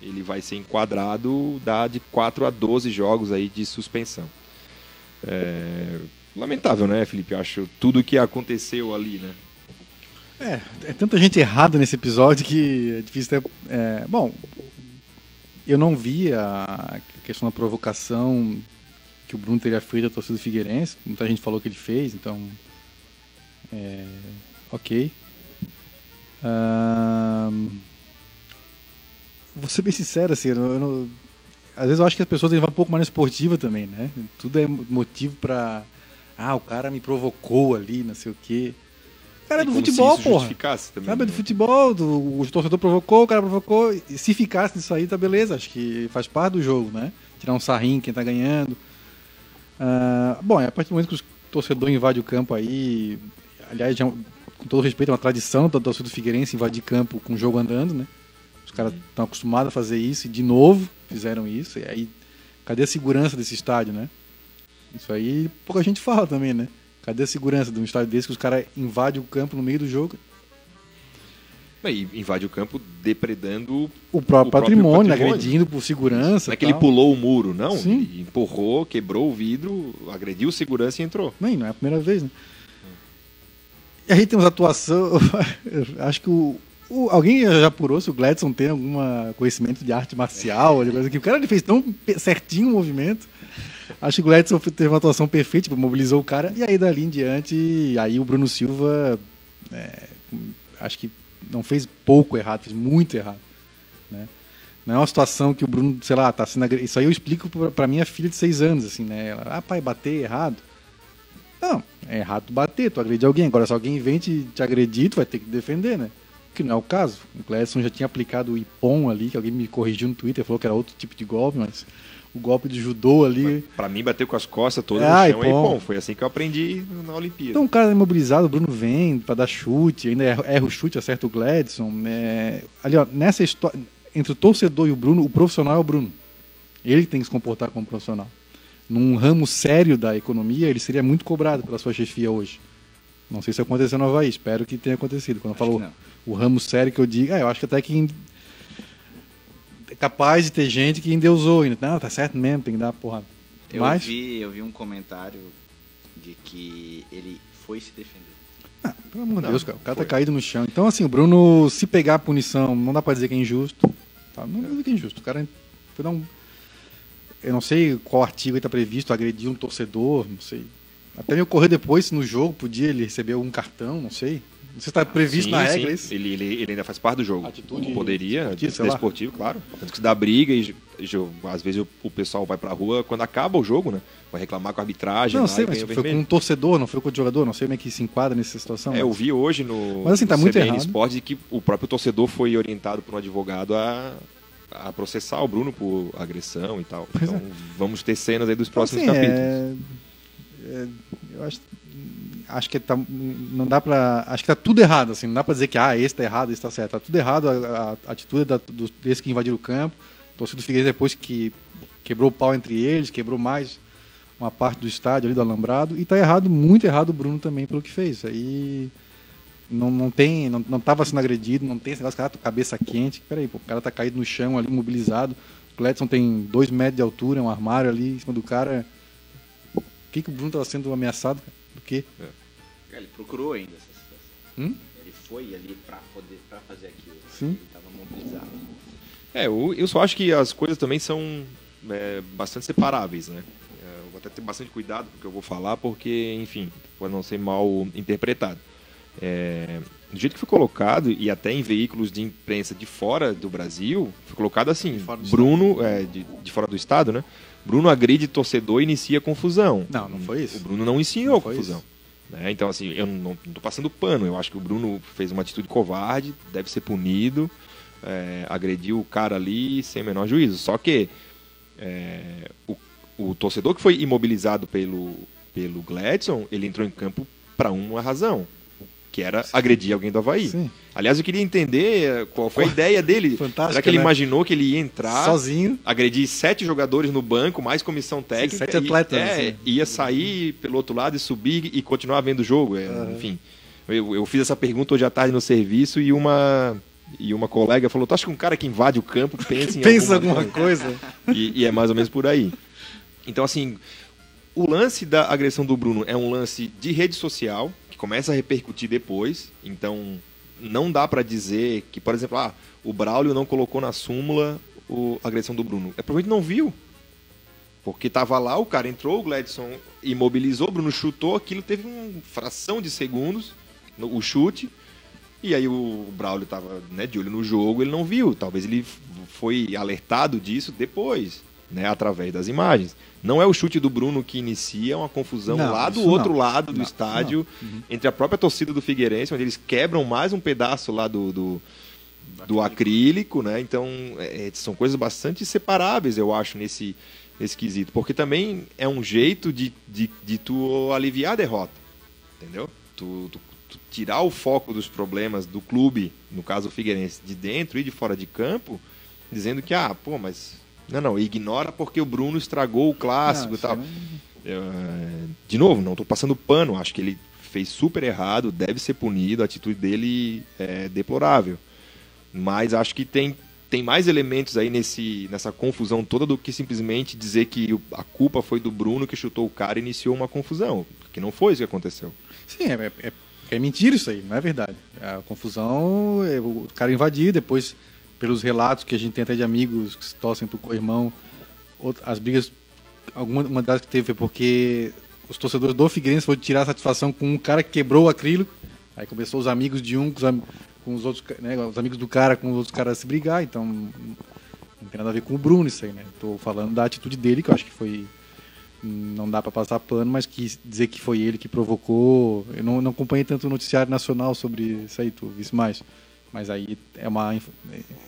ele vai ser enquadrado dá de 4 a 12 jogos aí de suspensão. É, lamentável, né, Felipe? Eu acho tudo que aconteceu ali, né? É, é tanta gente errada nesse episódio que é difícil ter. é, bom, eu não vi a questão da provocação que o Bruno teria feito à torcida Figueirense. Muita gente falou que ele fez, então. É, ok. Ahn, vou ser bem sincero, assim, eu eu não- às vezes eu acho que as pessoas levar um pouco mais esportiva também, né? Tudo é motivo pra. Ah, o cara me provocou ali, não sei o quê. Cara é do futebol, porra. também, Sabe, né? do futebol, do, o torcedor provocou, o cara provocou. E se ficasse nisso aí, tá beleza. Acho que faz parte do jogo, né? Tirar um sarrinho quem tá ganhando. Ah, bom, é a partir do momento que o torcedor invade o campo aí. Aliás, já, é com todo respeito, é uma tradição da torcida do Figueirense invadir campo com o jogo andando, né? Os caras estão acostumados a fazer isso e de novo fizeram isso. E aí, cadê a segurança desse estádio, né? Isso aí pouca gente fala também, né? Cadê a segurança de um estádio desse que os caras invadem o campo no meio do jogo? E invade o campo depredando. o próprio, O próprio patrimônio, patrimônio. agredindo por segurança. Não é que ele pulou o muro, não. Sim. Ele empurrou, quebrou o vidro, agrediu o segurança e entrou. Nem, não é a primeira vez, né? E aí temos atuação. acho que o, o- Alguém já apurou se o Gladson tem algum conhecimento de arte marcial, de coisa que o cara ele fez tão certinho o movimento. Acho que o Gladson teve uma atuação perfeita, tipo, mobilizou o cara, e aí dali em diante, aí o Bruno Silva é, acho que não fez pouco errado, fez muito errado. Né? Não é uma situação que o Bruno, sei lá, tá sendo agre... Isso aí eu explico pra minha filha de seis anos, assim, né? Ela, ah, pai, bater é errado. Não, é errado bater, tu agredir alguém. Agora, se alguém vem te, te agredir, tu vai ter que defender, né? Que não é o caso. O Cledson já tinha aplicado o Ipom ali, que alguém me corrigiu no Twitter, falou que era outro tipo de golpe, mas o golpe de judô ali. Pra mim, bateu com as costas todas Ah, no chão e bom. bom. Foi assim que eu aprendi na Olimpíada. Então o cara é imobilizado, o Bruno vem pra dar chute, ainda erra, o chute, acerta o Gladson. É... Ali, ó, nessa história, entre o torcedor e o Bruno, o profissional é o Bruno. Ele tem que se comportar como profissional. Num ramo sério da economia, ele seria muito cobrado pela sua chefia hoje. Não sei se aconteceu no Havaí, espero que tenha acontecido. Quando eu Acho falo que não. o ramo sério que eu digo, é, eu acho que até que é capaz de ter gente que endeusou ainda. Não, tá certo mesmo, tem que dar porrada. Eu, Mas, vi, eu vi um comentário de que ele foi se defender. Ah, pelo amor de Deus, cara, o cara foi. tá caído no chão. Então, assim, o Bruno, se pegar a punição, não dá pra dizer que é injusto. Tá? Não dá pra dizer que é injusto. O cara foi dar um. Eu não sei qual artigo aí tá previsto, agredir um torcedor, não sei. Até me ocorreu depois se no jogo podia ele receber algum cartão, não sei. Não sei se tá previsto Sim, na sim. regra isso. Ele, ele, ele ainda faz parte do jogo. Atitude Poderia, lá. desportivo, claro. Tanto que se dá briga e jo- às vezes o, o pessoal vai pra rua quando acaba o jogo, né? Vai reclamar com a arbitragem. Não, lá sei, mas foi com um torcedor, não foi com o jogador, não sei como é que se enquadra nessa situação. É, eu mas- vi hoje no, Mas, assim, tá no muito CBN errado. Esporte de que o próprio torcedor foi orientado por um advogado a, a processar o Bruno por agressão e tal. Pois Então vamos ter cenas aí dos Então, próximos assim, capítulos. é- é, eu acho, acho que tá, não dá para, acho que tá tudo errado, assim, não dá para dizer que ah, esse tá errado, esse tá certo, tá tudo errado a, a atitude da, dos, desse que invadiram o campo, torcedor do Figueirense depois que quebrou o pau entre eles, quebrou mais uma parte do estádio ali do alambrado e tá errado, muito errado o Bruno também pelo que fez. Aí não, não tem, não, não tava sendo agredido, não tem esse negócio, cara, cabeça quente. Peraí, pô, o cara tá caído no chão ali, imobilizado. O tem dois metros de altura, um armário ali em cima do cara. O que, que o Bruno tava sendo ameaçado? cara? Do quê? Ele procurou ainda essa situação. Hum? Ele foi ali pra, poder, pra fazer aquilo. Sim. Ele tava mobilizado. É, eu, eu só acho que as coisas também são é, bastante separáveis, né? É, eu vou até ter bastante cuidado com o que eu vou falar, porque, enfim, pode não ser mal interpretado. É, do jeito que foi colocado, e até em veículos de imprensa de fora do Brasil, foi colocado assim: do Bruno, é, de, de fora do estado, né? Bruno agride torcedor e inicia confusão. Não, não foi isso. O Bruno não iniciou Não confusão. né? Então, assim, eu não, não tô passando pano. Eu acho que o Bruno fez uma atitude covarde, deve ser punido, é, agrediu o cara ali sem menor juízo. Só que é, o, o torcedor que foi imobilizado pelo, pelo Gladson, ele entrou em campo para uma razão, que era agredir alguém do Havaí. Sim. Aliás, eu queria entender eh, qual foi a ideia dele. Fantástica, Será que ele né? imaginou que ele ia entrar, Sozinho. agredir sete jogadores no banco, mais comissão técnica, sete e- atletas, é, assim. ia sair pelo outro lado e subir e continuar vendo o jogo. é, Enfim, eu, eu fiz essa pergunta hoje à tarde no serviço e uma e uma colega falou: "Tu acha que um cara que invade o campo pensa em Pensa alguma alguma coisa. e, e é mais ou menos por aí. Então, assim, o lance da agressão do Bruno é um lance de rede social, começa a repercutir depois. Então, não dá pra dizer que, por exemplo, ah, o Braulio não colocou na súmula o, a agressão do Bruno. É provavelmente não viu. Porque tava lá, o cara entrou, o Gladson imobilizou, o Bruno chutou, aquilo teve uma fração de segundos, no- o chute. E aí o Braulio tava né, de olho no jogo, ele não viu. Talvez ele foi alertado disso depois. Né, através das imagens. Não é o chute do Bruno que inicia uma confusão Não, lá do outro não. lado do Não, estádio, entre a própria torcida do Figueirense, onde eles quebram mais um pedaço lá do, do, do acrílico, né? Então, é, são coisas bastante separáveis, eu acho, nesse, nesse quesito. Porque também é um jeito de, de, de tu aliviar a derrota, entendeu? Tu, tu- tu tirar o foco dos problemas do clube, no caso o Figueirense, de dentro e de fora de campo, dizendo que, ah, pô, mas... Não, não, ignora porque o Bruno estragou o clássico e tal. Eu, é, de novo, não estou passando pano, acho que ele fez super errado, deve ser punido, a atitude dele é deplorável. Mas acho que tem, tem mais elementos aí nesse, nessa confusão toda do que simplesmente dizer que a culpa foi do Bruno que chutou o cara e iniciou uma confusão, que não foi isso que aconteceu. Sim, é, é, é mentira isso aí, não é verdade. A confusão, é, o cara invadiu, depois, pelos relatos que a gente tem até de amigos que se torcem pro co-irmão, out- as brigas, alguma uma delas que teve foi porque os torcedores do Figueirense foram tirar satisfação com um cara que quebrou o acrílico, aí começou os amigos de um com os, com os outros, né, os amigos do cara com os outros caras se brigar, então não tem nada a ver com o Bruno isso aí, né? Tô falando da atitude dele, que eu acho que foi não dá para passar pano, mas que dizer que foi ele que provocou. Eu não, não acompanhei tanto o noticiário nacional sobre isso aí, tu visse mais. Mas aí é uma,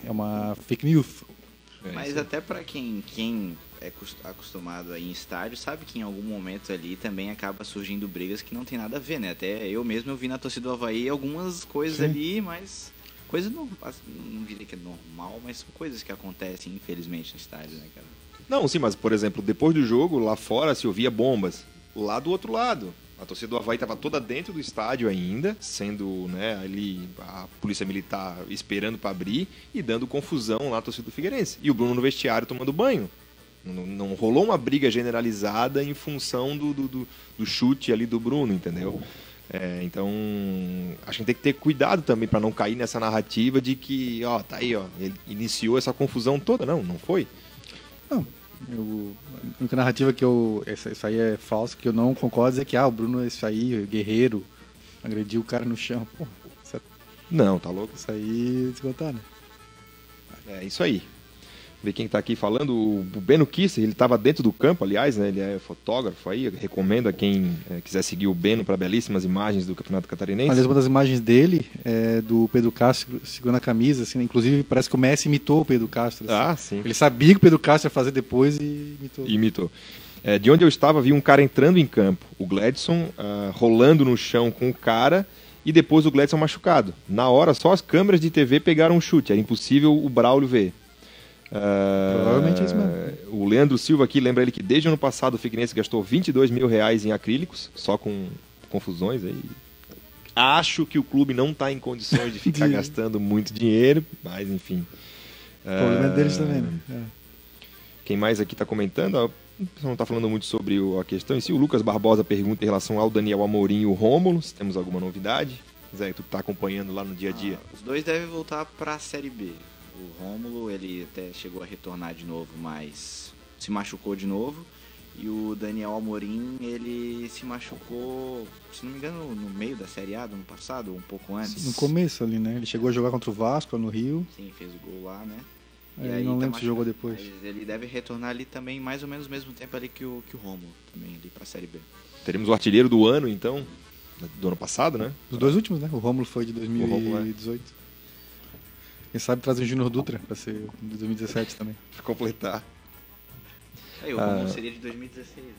é uma fake news. É, Mas até pra quem, quem é cos- acostumado a ir em estádio, sabe que em algum momento ali também acaba surgindo brigas que não tem nada a ver, né? Até eu mesmo eu vi na torcida do Havaí algumas coisas Sim. ali, mas. Coisas não, não diria que é normal, mas são coisas que acontecem, infelizmente, no estádio, né, cara? Não, sim, mas por exemplo, depois do jogo, lá fora se ouvia bombas. Lá do outro lado. A torcida do Havaí estava toda dentro do estádio ainda, sendo né, ali a polícia militar esperando para abrir e dando confusão lá à torcida do Figueirense. E o Bruno no vestiário tomando banho. Não, não rolou uma briga generalizada em função do, do, do- do chute ali do Bruno, entendeu? É, então, acho que tem que ter cuidado também para não cair nessa narrativa de que, ó, tá aí, ó, ele iniciou essa confusão toda. Não, não foi. Não, eu, a única narrativa que eu. Isso aí é falso, que eu não concordo é que ah, o Bruno é isso aí, guerreiro, agrediu o cara no chão. Pô, isso, Não, tá louco? isso aí descontar, né? É isso aí. Ver quem tá aqui falando, o Beno Kisser, ele estava dentro do campo, aliás, né? Ele é fotógrafo aí, recomendo a quem é, quiser seguir o Beno para belíssimas imagens do Campeonato Catarinense. Aliás, uma das imagens dele é do Pedro Castro segurando a camisa, assim, né? inclusive parece que o Messi imitou o Pedro Castro. assim. Ah, sim. Ele sabia que o Pedro Castro ia fazer depois e imitou. Imitou. É, de onde eu estava, vi um cara entrando em campo, o Gladson ah, rolando no chão com o cara e depois o Gladson machucado. Na hora, só as câmeras de TV pegaram um chute, era impossível o Braulio ver. Ah, Provavelmente é isso mesmo. O Leandro Silva aqui lembra ele que desde o ano passado o Figueirense gastou 22 mil reais em acrílicos, só com confusões aí. Acho que o clube não está em condições de ficar De- gastando muito dinheiro, mas enfim. O problema é deles Ah, também, né? É. quem mais aqui está comentando? ó, O pessoal não está falando muito sobre a questão em si. O Lucas Barbosa pergunta em relação ao Daniel Amorim e o Rômulo, se temos alguma novidade. Zé, tu que tá acompanhando lá no dia a dia. Ah, os dois devem voltar pra Série B. O Rômulo, ele até chegou a retornar de novo, mas se machucou de novo. E o Daniel Amorim, ele se machucou, se não me engano, no meio da Série A do ano passado, ou um pouco antes. No começo ali, né? Ele chegou a jogar contra o Vasco no Rio. Sim, fez o gol lá, né? Aí não lembro se jogou depois. Mas ele deve retornar ali também, mais ou menos no mesmo tempo ali que o, que o Rômulo, também ali pra Série B. Teremos o artilheiro do ano, então, do ano passado, né? Os dois últimos, né? O Rômulo foi de Rômulo, é. 2018. Quem sabe trazer o Júnior Dutra pra ser de 2017 também. Pra completar. Aí, o Ah. Rômulo seria de 2016, né?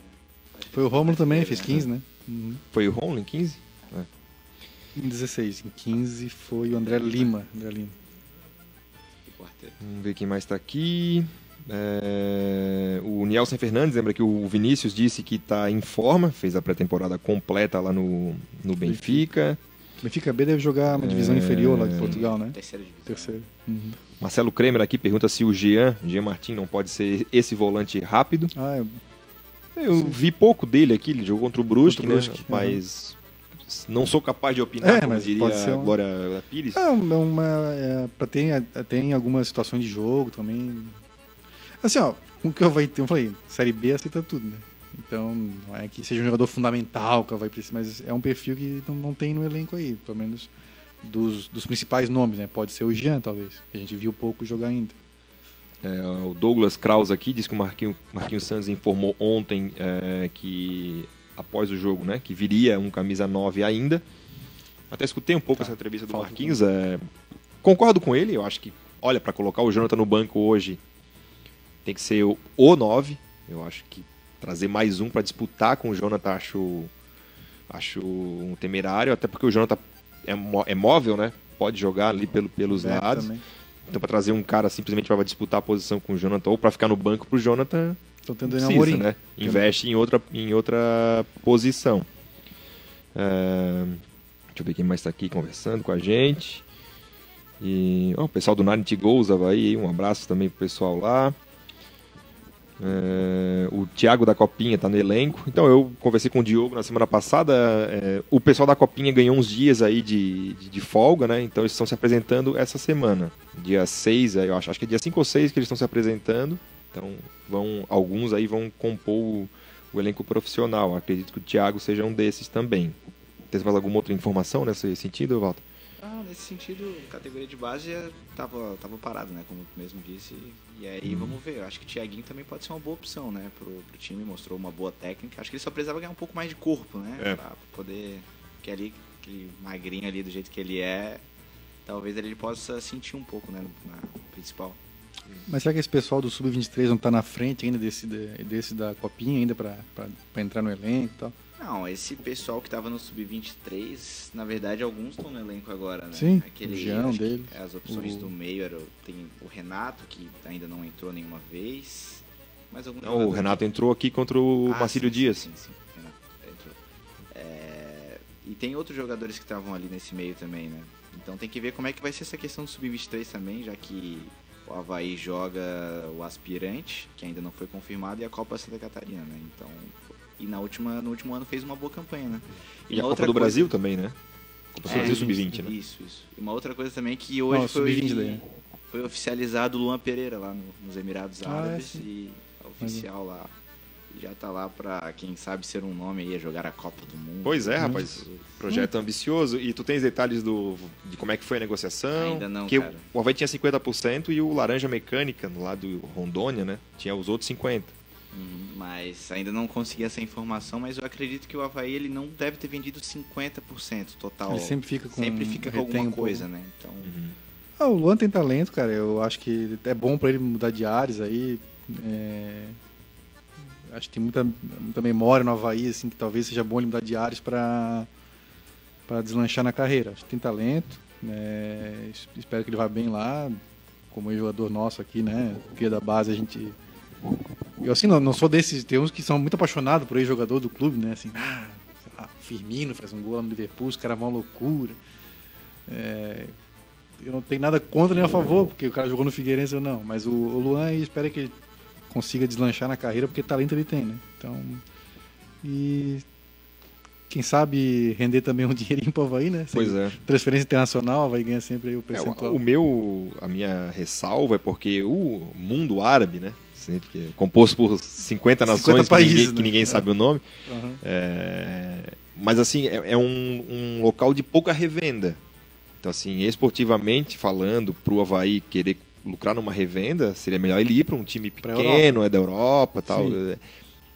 Foi o Rômulo também, né? fez 15, né? Uhum. Foi o Rômulo em 15? É. Em 16. Em 15 foi o André Lima. André Lima. Vamos ver quem mais está aqui. É, O Nielsen Fernandes, lembra que o Vinícius disse que está em forma, fez a pré-temporada completa lá no, no Benfica. Benfica B deve jogar uma divisão É. inferior lá de Portugal, né? Terceira divisão. Terceiro. Uhum. Marcelo Kremer aqui pergunta se o Jean, Jean Martin, não pode ser esse volante rápido. Ah, é. Eu vi pouco dele aqui, ele jogou contra o Brusque, Contra o né? Brusque, mas não sou capaz de opinar, É, como mas diria pode ser a um- Glória Pires. É uma. é, pra ter, tem algumas situações de jogo também. Assim, ó, com o que eu vai ter, eu falei, Série B aceita tudo, né? Então, não é que seja um jogador fundamental que vai precisar, mas é um perfil que não, não tem no elenco aí, pelo menos dos, dos principais nomes, né? Pode ser o Jean, talvez, que a gente viu pouco jogar ainda. É, o Douglas Kraus aqui disse que o Marquinhos Marquinho Santos informou ontem é, que após o jogo, né, que viria um camisa 9 ainda. Até escutei um pouco Tá. essa entrevista do Falta Marquinhos. é, concordo com ele, eu acho que, olha, para colocar o Jonathan no banco hoje tem que ser o, o 9. Eu acho que trazer mais um para disputar com o Jonathan acho, acho um temerário, até porque o Jonathan é, mó- é móvel, né? Pode jogar ali pelo, pelos É, lados. também. Então, para trazer um cara simplesmente para disputar a posição com o Jonathan ou para ficar no banco pro Jonathan, Estão tendo precisa, Amorim. né? Investe em outra, em outra posição. É, deixa eu ver quem mais está aqui conversando com a gente. E ó, o pessoal do Ninety Goals Havaí, um abraço também pro pessoal lá. É, o Thiago da Copinha está no elenco. Então eu conversei com o Diogo na semana passada. é, o pessoal da Copinha ganhou uns dias aí de, de, de folga, né? Então eles estão se apresentando essa semana. Dia 6, aí eu acho, acho que é dia 5 ou 6 que eles estão se apresentando. Então vão, alguns aí vão compor o, o elenco profissional. Acredito que o Thiago seja um desses também. Tem mais alguma outra informação nesse sentido, Walter? Ah, nesse sentido, categoria de base já tava, tava parado, né? Como tu mesmo disse. E aí vamos ver. Eu acho que o Thiaguinho também pode ser uma boa opção, né? Pro, pro time, mostrou uma boa técnica. Acho que ele só precisava ganhar um pouco mais de corpo, né? É. Pra poder. Que ali, aquele magrinho ali do jeito que ele é, talvez ele possa sentir um pouco, né? Na principal. Mas será que esse pessoal do Sub-23 não tá na frente ainda desse, de- desse da Copinha, ainda pra entrar no elenco e tal? Não, esse pessoal que tava no Sub-23, na verdade, alguns estão no elenco agora, né? Sim, Aquele, o Jean que deles, As opções o- do meio era, o- tem o Renato, que ainda não entrou nenhuma vez. Mas algum Não, o Renato que- entrou aqui contra o Ah, Marcílio sim, Dias. Sim, sim, sim. Renato entrou. É, E tem outros jogadores que estavam ali nesse meio também, né? Então tem que ver como é que vai ser essa questão do Sub-23 também, já que o Havaí joga o aspirante, que ainda não foi confirmado, e a Copa Santa Catarina, né? Então. E na última, no último ano fez uma boa campanha, né? E a uma Copa outra do coisa- Brasil também, né? Copa do É, Brasil isso, Sub-20, né? Isso, isso. E uma outra coisa também que hoje foi, Sub-20 daí, né? foi oficializado o Luan Pereira lá no- nos Emirados Ah, é, Árabes e é oficial lá. E já tá lá pra, quem sabe, ser um nome aí a jogar a Copa do Mundo. Pois é, rapaz. Projeto ambicioso. E tu tens detalhes do, de como é que foi a negociação? Ainda não, Porque cara. o Havaí tinha 50% e o Laranja Mecânica, no lado do Rondônia, né? Tinha os outros 50%. Uhum, mas ainda não consegui essa informação, mas eu acredito que o Havaí ele não deve ter vendido 50% total. Ele sempre fica com- Sempre fica com alguma um coisa, né? Então, Ah, o Luan tem talento, cara. Eu acho que é bom pra ele mudar de áreas aí. É, Acho que tem muita, muita memória no Havaí, assim, que talvez seja bom ele mudar de áreas pra, pra deslanchar na carreira. Acho que tem talento. né? Es- Espero que ele vá bem lá. Como jogador nosso aqui, né? Porque da base a gente. Eu assim, não, não sou desses. Tem uns que são muito apaixonados por ex-jogador do clube, né? Assim, ah, lá, Firmino faz um gol lá no Liverpool, os caras vão loucura. É, eu não tenho nada contra nem a favor, porque o cara jogou no Figueirense ou não. Mas o, o Luan espera que ele consiga deslanchar na carreira, porque talento ele tem, né? Então. E. Quem sabe render também um dinheirinho pro Havaí, né? Sem Pois é. Transferência internacional, vai ganhar sempre aí o É, percentual. o, o meu, a minha ressalva é porque o mundo árabe, né? Sempre que é composto por 50 nações 50 que países, ninguém, né? que ninguém sabe o nome. Aham. É, mas assim, é, é um, um local de pouca revenda. Então, assim, esportivamente falando, pro Havaí querer lucrar numa revenda, seria melhor ele ir para um time pequeno, é da Europa tal. Sim.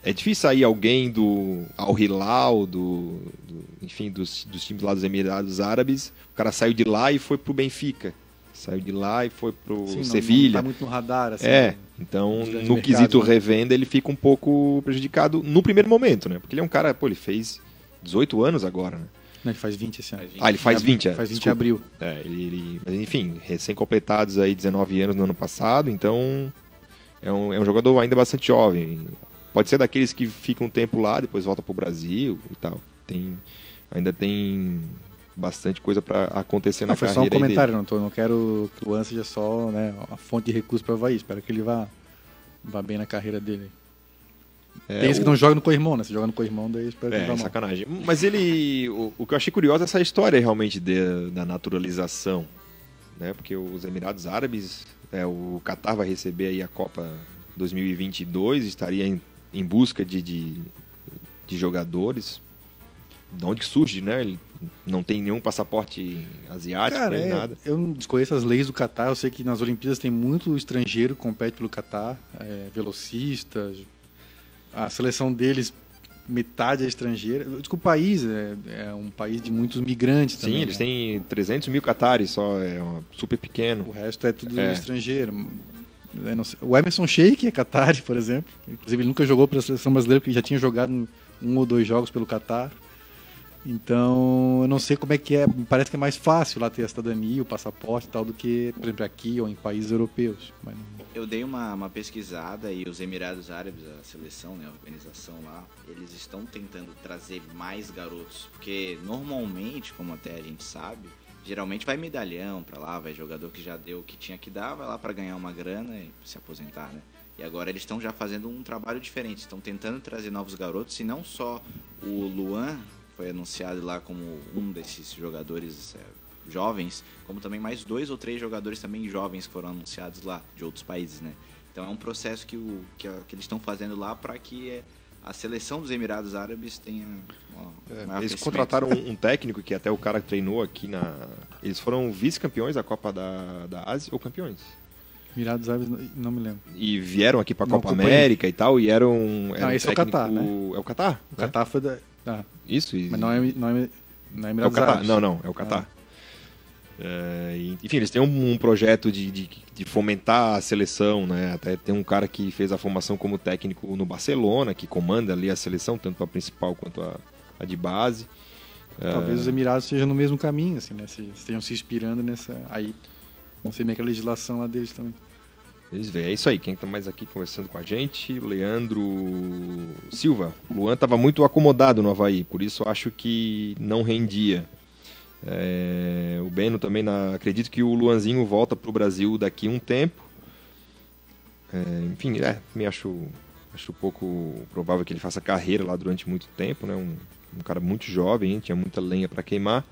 É, é difícil sair alguém do Al Hilal, do, do- enfim, dos, dos times lá dos Emirados Árabes. O cara saiu de lá e foi pro Benfica. Saiu de lá e foi pro Sim, Sevilha. Não tá muito no radar, assim. É, então Dos grandes no quesito né? revenda ele fica um pouco prejudicado no primeiro momento, né? Porque ele é um cara, pô, ele fez 18 anos agora, né? Não, ele faz 20 esse ano. Faz 20. Ah, ele faz 20, é. Faz 20 em desculpa. abril. É, ele, ele- mas enfim, recém-completados aí 19 anos no ano passado, então é um, é um jogador ainda bastante jovem. Pode ser daqueles que ficam um tempo lá, depois volta pro Brasil e tal. Tem, ainda tem bastante coisa para acontecer Não, na foi só um carreira aí dele. comentário, não, tô, não quero que o Luan seja só né, a fonte de recursos para o Havaí. Espero que ele vá, vá bem na carreira dele. É, Tem esse o- que não joga no corrimão, né? Se joga no corrimão, daí espero que É, mal. sacanagem. Mas ele. O, o que eu achei curioso é essa história realmente de- da naturalização. Né? Porque os Emirados Árabes, é, o Qatar vai receber aí a Copa 2022, estaria em, em busca de, de, de jogadores. De onde surge, né? Ele não tem nenhum passaporte asiático, Cara, nem é, nada. eu não desconheço as leis do Catar. Eu sei que nas Olimpíadas tem muito estrangeiro que compete pelo Catar, é, velocistas. A seleção deles, metade é estrangeira. Que o país é, é um país de muitos migrantes Sim, também. eles né? têm 300 mil catares só, é super pequeno. O resto é tudo É. estrangeiro. Sei. O Emerson Sheik é Qatar, por exemplo. Inclusive, ele nunca jogou pela seleção brasileira, porque já tinha jogado um ou dois jogos pelo Qatar. Então, eu não sei como é que é. Parece que é mais fácil lá ter a cidadania, o passaporte e tal, do que, por exemplo, aqui ou em países europeus. Mas Eu dei uma, uma pesquisada e os Emirados Árabes, a seleção, né, a organização lá, eles estão tentando trazer mais garotos, porque normalmente, como até a gente sabe, geralmente vai medalhão pra lá, vai jogador que já deu o que tinha que dar, vai lá pra ganhar uma grana e se aposentar, né? E agora eles estão já fazendo um trabalho diferente, estão tentando trazer novos garotos e não só o Luan foi anunciado lá como um desses jogadores é, jovens, como também mais dois ou três jogadores também jovens que foram anunciados lá, de outros países, né? Então é um processo que, o, que, a- que eles estão fazendo lá para que é, a seleção dos Emirados Árabes tenha ó, É, eles contrataram um, um técnico que até o cara treinou aqui na. Eles foram vice-campeões da Copa da, da Ásia ou campeões? Emirados Árabes, não- me lembro. E vieram aqui pra Não Copa acompanhei. América e tal, e eram. era Não, um esse é o técnico- Catar, né? É o Catar? O Qatar foi da. Ah, Isso, e- mas não é, não é, não é É o Emirados Catar. Árabes. Não, não, é o Catar. É, e- enfim, eles têm um, um projeto de, de, de fomentar a seleção, né? Até tem um cara que fez a formação como técnico no Barcelona, que comanda ali a seleção, tanto a principal quanto a, a de base. Talvez os Emirados estejam no mesmo caminho, assim, né? Se, estejam se inspirando nessa. Aí. Não sei é que é a legislação lá deles também. Eles veem. É isso aí. Quem está mais aqui conversando com a gente? Leandro Silva. Luan estava muito acomodado no Havaí, por isso acho que não rendia. É, o Beno também, na- acredito que o Luanzinho volta para o Brasil daqui um tempo. É, enfim, é, me acho, acho pouco provável que ele faça carreira lá durante muito tempo. Né? Um, um cara muito jovem, hein? tinha muita lenha para queimar.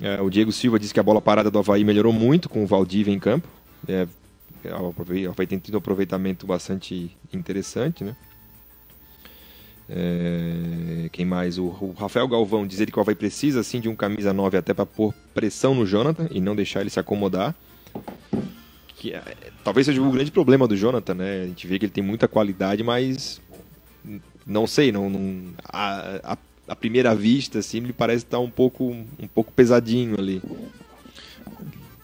É, o Diego Silva disse que a bola parada do Havaí melhorou muito com o Valdívia em campo. O Havaí tem tido um aproveitamento bastante interessante, né? É, quem mais? O, o Rafael Galvão diz ele que o Havaí precisa sim de um camisa 9 até para pôr pressão no Jonathan e não deixar ele se acomodar. Que é- talvez seja o grande problema do Jonathan, né? A gente vê que ele tem muita qualidade, mas não sei, não, não a, a, a primeira vista assim, ele parece estar um pouco um pouco pesadinho ali.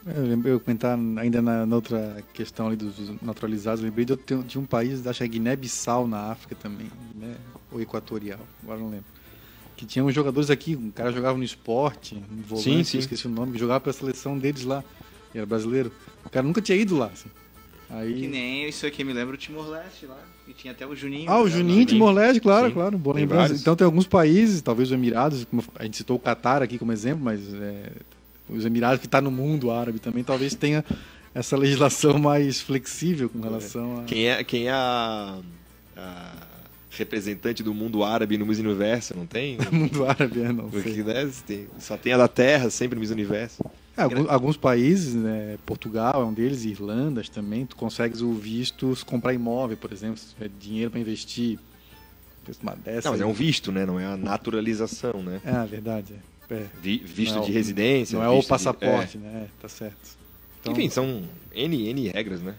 É, Eu lembrei eu comentar ainda na, na outra questão ali dos naturalizados, lembrei de, outro- de um país, acho que é Guiné-Bissau na África também, né? ou Equatorial, agora não lembro. Que tinha uns jogadores aqui, um cara jogava no esporte, um volante, Sim, sim. esqueci o nome, que jogava pela seleção deles lá, era brasileiro. O cara nunca tinha ido lá, assim. Aí... Que nem isso aqui me lembra o Timor-Leste lá. E tinha até o Juninho. Ah, o jogava Juninho. Timor-Leste, claro, Sim. claro, boa lembrança. Então tem alguns países, talvez os Emirados, como a gente citou o Catar aqui como exemplo, mas é, os Emirados que está no mundo árabe também, talvez tenha essa legislação mais flexível com relação a... Quem é, quem é a, a representante do mundo árabe no Miss Universo, não tem? mundo árabe, é, não Porque, sei. né, só tem a da Terra sempre no Miss Universo. É, alguns, alguns países, né, Portugal é um deles, Irlanda também, tu consegues o visto se comprar imóvel, por exemplo, se tiver dinheiro para investir. Uma dessa Não, mas é um visto, né? Não é a naturalização, né? É, a verdade. É. É. Vi- visto Não é de residência. Não é o visto de- passaporte, né? Tá certo. é. Enfim, são N, N regras, né?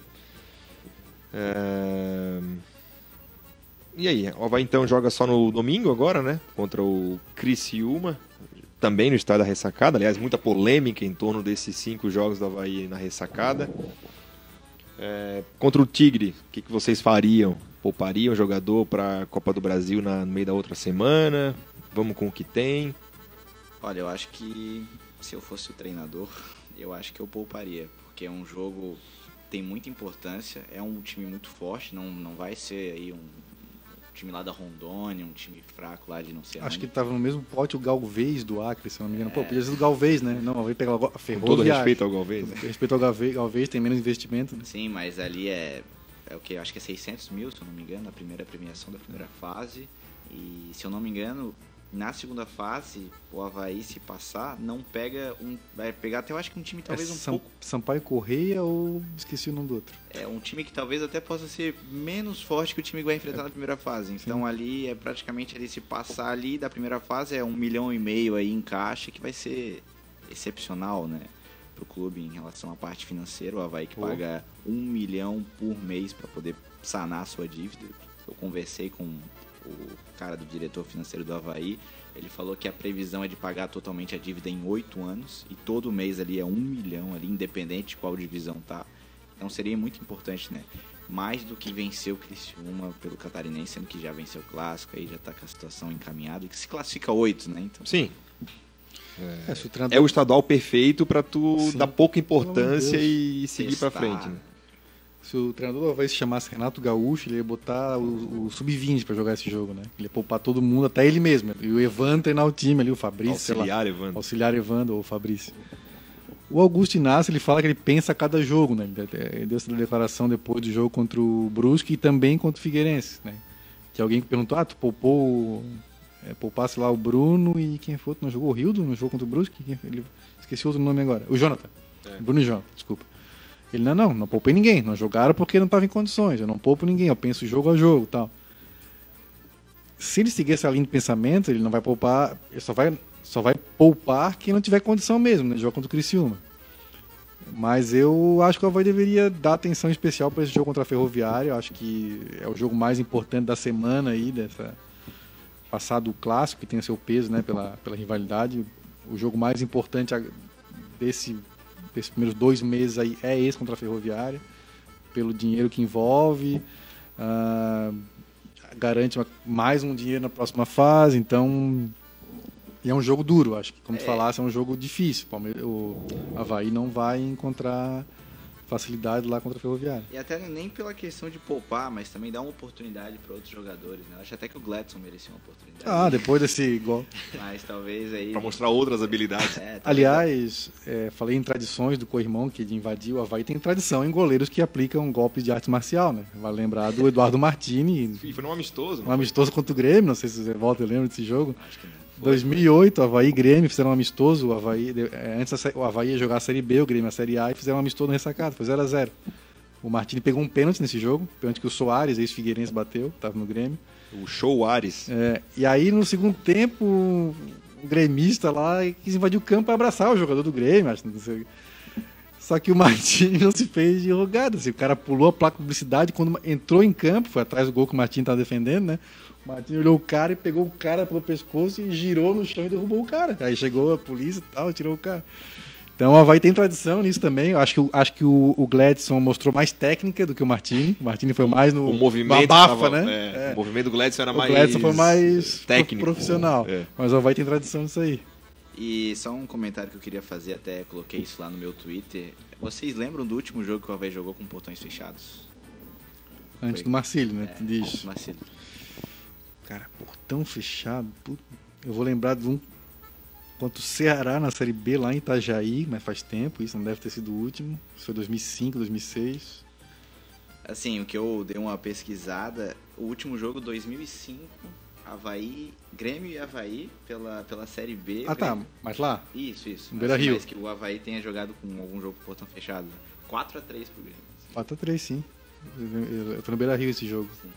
É, E aí, o Havaí então joga só no domingo agora, né? Contra o Criciúma, também no estádio da ressacada. Aliás, muita polêmica em torno desses cinco jogos do Havaí na ressacada. É, Contra o Tigre, o que, que vocês fariam? Poupariam o jogador para a Copa do Brasil na- no meio da outra semana? Vamos com o que tem? Olha, eu acho que se eu fosse o treinador, eu acho que eu pouparia, porque é um jogo que tem muita importância, é um time muito forte, não, não vai ser aí um time lá da Rondônia, um time fraco lá de não sei Acho que onde. tava no mesmo pote o Galvez do Acre, se eu não me engano. Pô, podia ser do Galvez, né? Não, vai pegar o Com todo respeito ao Galvez. né? Respeito ao Galvez, Galvez tem menos investimento. Né? Sim, mas ali é, é o que? Acho que é 600 mil, se eu não me engano, a primeira premiação da primeira fase. E se eu não me engano, na segunda fase, o Havaí, se passar, não pega um. Vai pegar até eu acho que um time talvez é um Sam, pouco. Sampaio Correia ou esqueci o nome do outro? É um time que talvez até possa ser menos forte que o time que vai enfrentar É. na primeira fase. Então ali é praticamente ali se passar ali da primeira fase é um milhão e meio aí em caixa que vai ser excepcional, né? Pro clube em relação à parte financeira, o Havaí que Pô. paga um milhão por mês para poder sanar a sua dívida. Eu conversei com o cara do diretor financeiro do Havaí, ele falou que a previsão é de pagar totalmente a dívida em oito anos e todo mês ali é um milhão ali, independente de qual divisão tá. Então seria muito importante, né? Mais do que vencer o Criciúma pelo Catarinense, sendo que já venceu o Clássico, aí já tá com a situação encaminhada, e que se classifica oito, né? Então, Sim. É, se o treinador É o estadual perfeito pra tu Sim. dar pouca importância e seguir pra Testar. frente. Né? Se o treinador do Havaí se chamasse Renato Gaúcho, ele ia botar o, o sub-20 pra jogar esse jogo, né? Ele ia poupar todo mundo, até ele mesmo. E o Evandro treinar o time ali, o Fabrício. Auxiliar, Evandro. Auxiliar Evandro ou Fabrício. O Augusto Inácio, ele fala que ele pensa a cada jogo, né? Ele deu essa declaração depois do jogo contra o Brusque e também contra o Figueirense, né? Que alguém perguntou, ah, tu poupou, é, poupasse lá o Bruno e quem foi? outro? Não jogou o Rildo no jogo contra o Brusque? Ele, esqueci outro nome agora. O Jonathan. É. Bruno e Jonathan, desculpa. Ele, não, não, não poupei ninguém. Não jogaram porque não estava em condições. Eu não poupo ninguém, eu penso jogo a jogo tal. Se ele seguir essa linha de pensamento, ele não vai poupar, ele só vai, só vai poupar quem não tiver condição mesmo, né? Jogar contra o Criciúma. Mas eu acho que o Havaí deveria dar atenção especial para esse jogo contra a Ferroviária. Eu acho que é o jogo mais importante da semana aí, dessa passado o clássico, que tem o seu peso né, pela, pela rivalidade. O jogo mais importante desse, desses primeiros dois meses aí é esse contra a Ferroviária, pelo dinheiro que envolve. ah, garante mais um dinheiro na próxima fase, então e é um jogo duro, acho que como tu É. falasse, é um jogo difícil. O Havaí não vai encontrar facilidade lá contra a Ferroviária. E até nem pela questão de poupar, mas também dar uma oportunidade para outros jogadores, né? Eu acho até que o Gladson merecia uma oportunidade. Ah, depois desse gol. Mas talvez aí. Pra mostrar outras habilidades. É, Aliás, é, falei em tradições do co-irmão que de invadir o Havaí, tem tradição em goleiros que aplicam golpes de arte marcial, né? Vai lembrar do Eduardo Martini, E foi num amistoso, um amistoso contra o Grêmio, não sei se você volta e lembra desse jogo. Acho que não. 2008, Havaí e Grêmio fizeram um amistoso. O Havaí, é, antes o Havaí ia jogar a Série B, o Grêmio a Série A, e fizeram um amistoso no ressacado, foi 0x0. O Martini pegou um pênalti nesse jogo, pênalti que o Soares, ex-Figueirense, bateu, estava no Grêmio. O show Ares. É, e aí, no segundo tempo, um gremista lá quis invadir o campo para abraçar o jogador do Grêmio, acho. Não sei. Só que o Martini não se fez de rogada. Assim, o cara pulou a placa de publicidade quando entrou em campo, foi atrás do gol que o Martini estava defendendo, né? O Martini olhou o cara e pegou o cara pelo pescoço e girou no chão e derrubou o cara. Aí chegou a polícia e tal, tirou o cara. Então o Havaí tem tradição nisso também. Eu acho que, o- acho que o, o Gladson mostrou mais técnica do que o Martini. O Martini foi mais no O movimento. no abafa, tava- né? é, É. O movimento do Gladson era O mais. Gladson foi mais técnico. profissional. É. Mas o Havaí tem tradição nisso aí. E só um comentário que eu queria fazer, até coloquei isso lá no meu Twitter. Vocês lembram do último jogo que o Havaí jogou com portões fechados? Antes Foi. do Marcílio, né? É, Tu diz. Marcelo. Cara, portão fechado. Eu vou lembrar de um contra o Ceará na Série B lá em Itajaí, mas faz tempo, isso não deve ter sido o último. Isso foi 2005, 2006. Assim, o que eu dei uma pesquisada, o último jogo 2005, Havaí, Grêmio e Havaí pela, pela Série B. Ah, tá. Grêmio- Mas lá, Isso, isso. No Beira-Rio. Mas que o Havaí tenha jogado com algum jogo com portão fechado. 4x3 pro Grêmio. 4x3, sim. Eu, eu tô no Beira Rio esse jogo. Sim.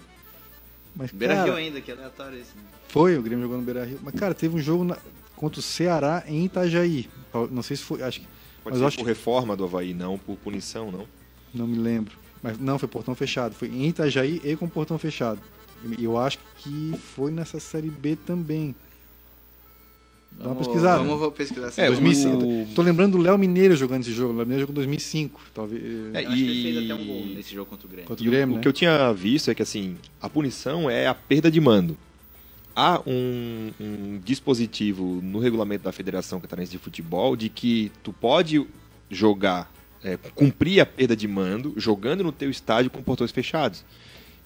Mas, Beira-Rio cara, ainda, que aleatório esse, né? foi, o Grêmio jogou no Beira Rio. Mas, cara, teve um jogo na- contra o Ceará em Itajaí. Não sei se foi. Acho que. Pode Mas ser acho por reforma do Havaí, não por punição, não. Não me lembro. Mas não, foi portão fechado. Foi em Itajaí e com portão fechado. E eu acho que foi nessa série B também. Dá uma Vamos- pesquisada. Vamos vou pesquisar essa É, 2005. o- Tô lembrando do Léo Mineiro jogando esse jogo. O Léo Mineiro jogou em 2005. Talvez. É, Eu acho que ele fez E- até um gol nesse jogo contra o Grêmio. Contra E o Grêmio, o né? que eu tinha visto é que assim, a punição é a perda de mando. Há um, um dispositivo no regulamento da Federação Catarinense de Futebol de que tu pode jogar, é, cumprir a perda de mando jogando no teu estádio com portões fechados.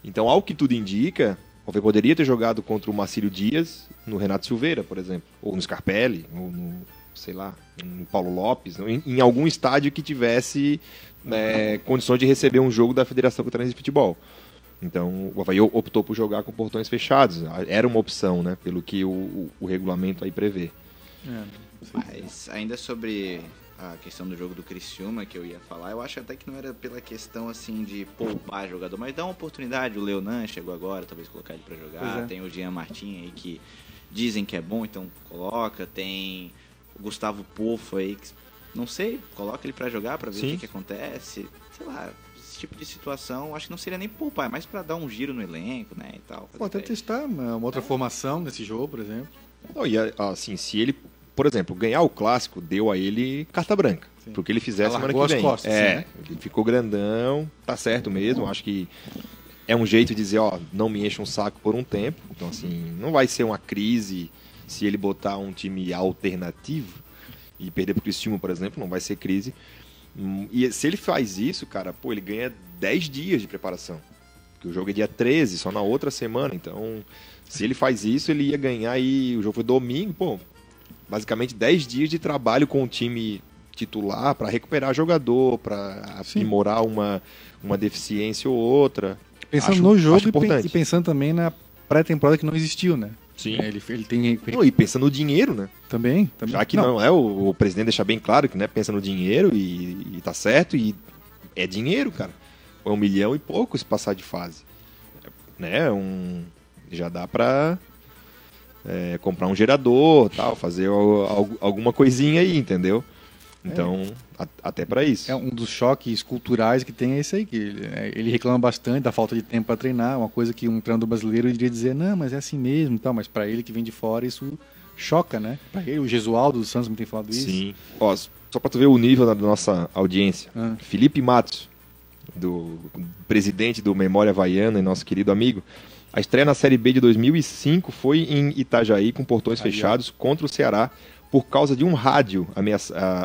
Então, ao que tudo indica, o Havaí poderia ter jogado contra o Marcílio Dias no Renato Silveira, por exemplo, ou no Scarpelli, ou no, sei lá, no Paulo Lopes, em, em algum estádio que tivesse né, condições de receber um jogo da Federação Catarinense de Futebol. Então o Havaí optou por jogar com portões fechados. Era uma opção, né? Pelo que o, o, o regulamento aí prevê. É, Mas ainda sobre a questão do jogo do Criciúma que eu ia falar, eu acho até que não era pela questão assim de poupar jogador, mas dar uma oportunidade. O Leonan chegou agora, talvez colocar ele para jogar. É. Tem o Jean Martin aí que dizem que é bom, então coloca. Tem o Gustavo Pofo aí, que, não sei, coloca ele para jogar para ver Sim. o que, que acontece. Sei lá, esse tipo de situação, acho que não seria nem poupar, é mais para dar um giro no elenco, né, e tal. Pode até testar uma outra é. formação nesse jogo, por exemplo. Não, e assim, se ele por exemplo, ganhar o clássico deu a ele carta branca. Sim. Pro que ele fizer Ela semana que vem. Costas, é, né? ele ficou grandão, tá certo mesmo. Acho que é um jeito de dizer, ó, não me encha um saco por um tempo. Então, assim, não vai ser uma crise se ele botar um time alternativo e perder pro Cristiano, por exemplo, não vai ser crise. E se ele faz isso, cara, pô, ele ganha 10 dias de preparação. Porque o jogo é dia 13, só na outra semana. Então, se ele faz isso, ele ia ganhar aí. O jogo foi domingo, pô, basicamente 10 dias de trabalho com o time titular para recuperar jogador, para aprimorar uma, uma deficiência ou outra. Pensando acho, no jogo e, e, pensando também na pré-temporada que não existiu, né? Sim. É, ele, ele tem. Não, e pensando no dinheiro, né? Também, também. Já que não, não é, o, o, presidente deixa bem claro que né, pensa no dinheiro e, e tá certo, e é dinheiro, cara. É um milhão e pouco se passar de fase. Né? Um, já dá pra é, comprar um gerador, tal, fazer alguma coisinha aí, entendeu? Então, é. a, até para isso. É um dos choques culturais que tem é esse aí, que ele, é, ele reclama bastante da falta de tempo para treinar, uma coisa que um treinador brasileiro iria dizer, não, mas é assim mesmo, tal, mas para ele que vem de fora isso choca, né? Para ele, o Gesualdo dos Santos me tem falado isso. Sim. Ó, só para tu ver o nível da nossa audiência. Ah. Felipe Matos, do presidente do Memória Havaiana e nosso querido amigo, a estreia na Série B de 2005 foi em Itajaí, com portões Aí, fechados, ó. contra o Ceará, por causa de um rádio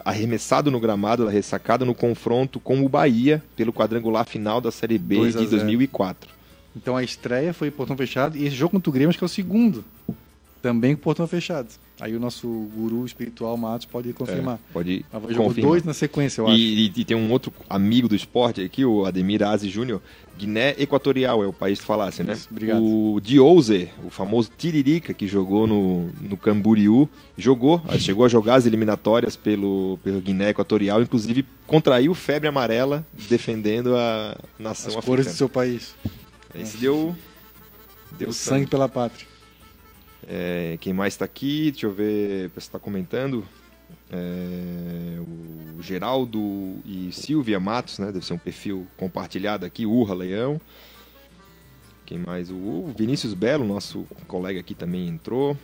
arremessado no gramado da ressacada no confronto com o Bahia pelo quadrangular final da Série B de 2004. Então a estreia foi portão fechado e esse jogo contra o Grêmio acho que é o segundo, também com portão fechado. Aí o nosso guru espiritual Matos pode confirmar. É, pode Jogou confirmar. dois na sequência, eu acho. E, e, tem um outro amigo do esporte aqui, o Ademir Aze Júnior. Guiné Equatorial é o país que falasse, né? Isso, obrigado. O Diouze, o famoso Tiririca, que jogou no, no Camboriú, jogou, chegou a jogar as eliminatórias pelo, pelo Guiné Equatorial, inclusive contraiu febre amarela defendendo a nação as africana. cores do seu país. Esse deu, deu sangue. sangue pela pátria. É, quem mais está aqui? Deixa eu ver, você está comentando. É, o Geraldo e Silvia Matos, né? Deve ser um perfil compartilhado aqui. Urra Leão. Quem mais? O Vinícius Belo, nosso colega aqui, também entrou.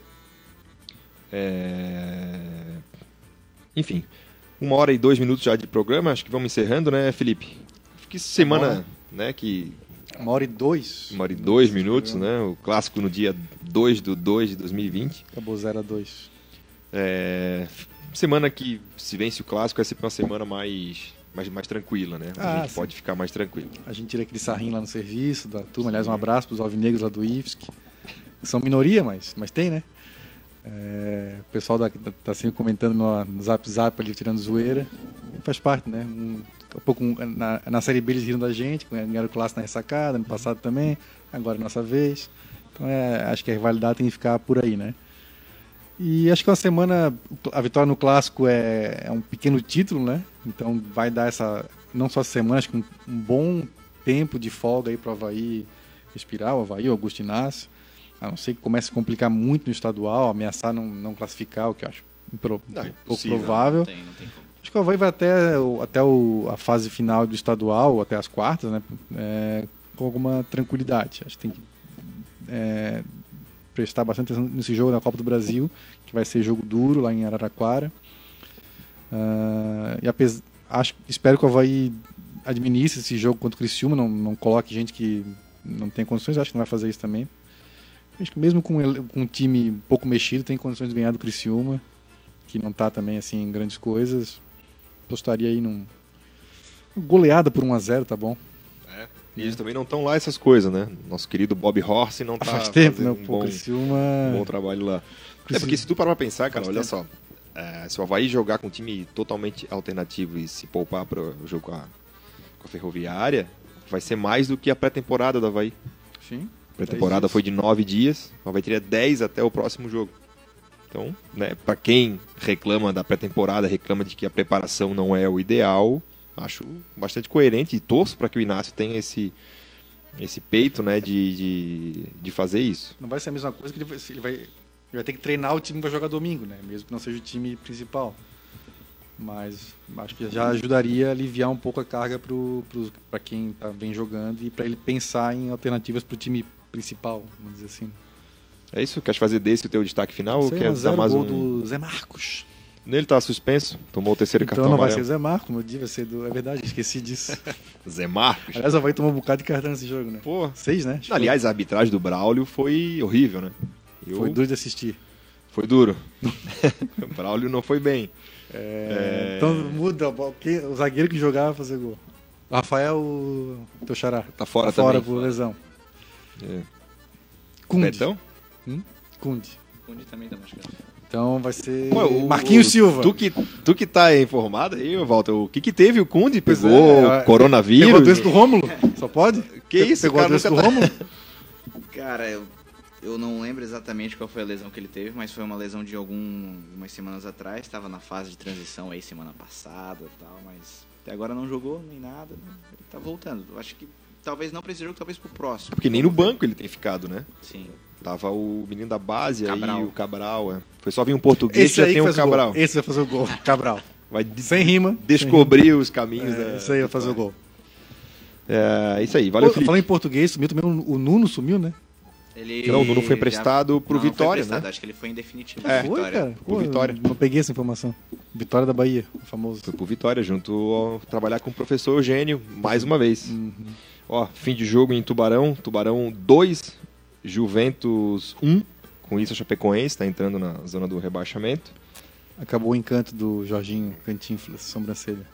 É... Enfim, uma hora e dois minutos já de programa. Acho que vamos encerrando, né, Felipe? Que semana, né, que uma hora e dois. Uma hora e dois minutos, né? O clássico no dia 2 do 2 de 2020. Acabou 0 a 2. É, semana que se vence o clássico é sempre uma semana mais, mais, mais tranquila, né? Ah, a gente sim. pode ficar mais tranquilo. A gente tira aquele sarrinho lá no serviço da turma. Aliás, um abraço para os alvinegros lá do IFSC. São minoria, mas, mas tem, né? É, o pessoal da, tá sempre comentando no, no zap zap ali, tirando zoeira. Faz parte, né? Um pouco na, na Série B eles riram da gente, ganharam classe na ressacada, no passado também, agora é nossa vez. Então é, acho que a rivalidade tem que ficar por aí, né? E acho que uma semana, a vitória no clássico é, é um pequeno título, né? Então vai dar essa, não só semana, acho que um, um bom tempo de folga aí para o Havaí respirar, o Havaí, o Augusto Inácio. A não ser que comece a complicar muito no estadual, ameaçar não, não classificar, o que eu acho impro, não, pouco provável. Não tem, não tem Acho que o Havaí vai até, até o, a fase final do estadual, até as quartas, né? É, com alguma tranquilidade. Acho que tem que é, prestar bastante atenção nesse jogo da Copa do Brasil, que vai ser jogo duro lá em Araraquara. Uh, e acho, espero que o Havaí administre esse jogo contra o Criciúma, não, não coloque gente que não tem condições, acho que não vai fazer isso também. Acho que mesmo com, com um time pouco mexido, tem condições de ganhar do Criciúma, que não está também assim em grandes coisas apostaria aí num. Goleada por 1x0, tá bom. É. E eles também não estão lá essas coisas, né? Nosso querido Bob Horse não tá Faz tempo, né? Um bom, Criciúma... um bom trabalho lá. É porque se tu parar pra pensar, cara, Faz olha tempo. só. É, se o Havaí jogar com um time totalmente alternativo e se poupar para o jogo com a, Ferroviária, vai ser mais do que a pré-temporada do Havaí. Sim. A pré-temporada foi de nove dias, o Havaí teria 10 até o próximo jogo. Então, né, para quem reclama da pré-temporada, reclama de que a preparação não é o ideal, acho bastante coerente e torço para que o Inácio tenha esse, esse peito né, de, de, de, fazer isso. Não vai ser a mesma coisa que ele vai, ele vai, ele vai ter que treinar o time para jogar domingo, né? mesmo que não seja o time principal. Mas acho que já ajudaria a aliviar um pouco a carga para quem tá, vem jogando e para ele pensar em alternativas para o time principal, vamos dizer assim. É isso? Quer fazer desse o teu destaque final Sei, ou quer dar mais gol um? do Zé Marcos. Nele tá suspenso, tomou o terceiro Então cartão não vai amarelo. ser o Zé Marcos, meu dia vai ser do. É verdade, esqueci disso. Zé Marcos. Aliás, vai tomar um bocado de cartão nesse jogo, né? Pô. Seis, né? Acho Aliás, a arbitragem do Braulio foi horrível, né? Eu- foi duro de assistir. Foi duro. o Braulio não foi bem. É, Então muda, o zagueiro que jogava vai fazer gol. Rafael, o teu xará. Tá fora tá fora também. por lesão. É. Kundi. Betão? Kundi. Fundi também tá machucado. Então vai ser Pô, o- Marquinhos o- Silva. Tu que, tu que tá informado aí, Walter, o que que teve o Conde? Pegou é, é. coronavírus? Pegou a doença do Rômulo? Só pode? Que isso, Pegou a cara, doença do tá- Rômulo? Cara, eu, eu não lembro exatamente qual foi a lesão que ele teve, mas foi uma lesão de algum, algumas semanas atrás. Estava na fase de transição aí semana passada e tal, mas até agora não jogou nem nada. né? Ele tá voltando. Eu acho que talvez não para esse jogo, talvez pro próximo. Porque nem no banco ele tem ficado, né? Sim. Tava o menino da base Cabral. aí, o Cabral. É. Foi só vir um português Esse já aí tem um faz o gol. Cabral. Esse vai fazer o gol. Cabral. Vai Sem rima. descobrir os caminhos Sem rima. da... É, esse aí vai fazer o gol. É, isso aí, valeu, Pô, Felipe. falando em português, sumiu também o Nuno sumiu, né? Ele Não, o Nuno foi já- emprestado pro Não, Vitória, emprestado, né? Acho que ele foi em definitivo. É. Foi, Vitória. cara. Pro Vitória. Não peguei essa informação. Vitória da Bahia, o famoso. Foi pro Vitória, junto ao trabalhar com o professor Eugênio, mais uma vez. Uhum. Ó, fim de jogo em Tubarão. Tubarão 2, Juventus 1. Com isso, a Chapecoense está entrando na zona do rebaixamento. Acabou o encanto do Jorginho Cantinflas, sobrancelha.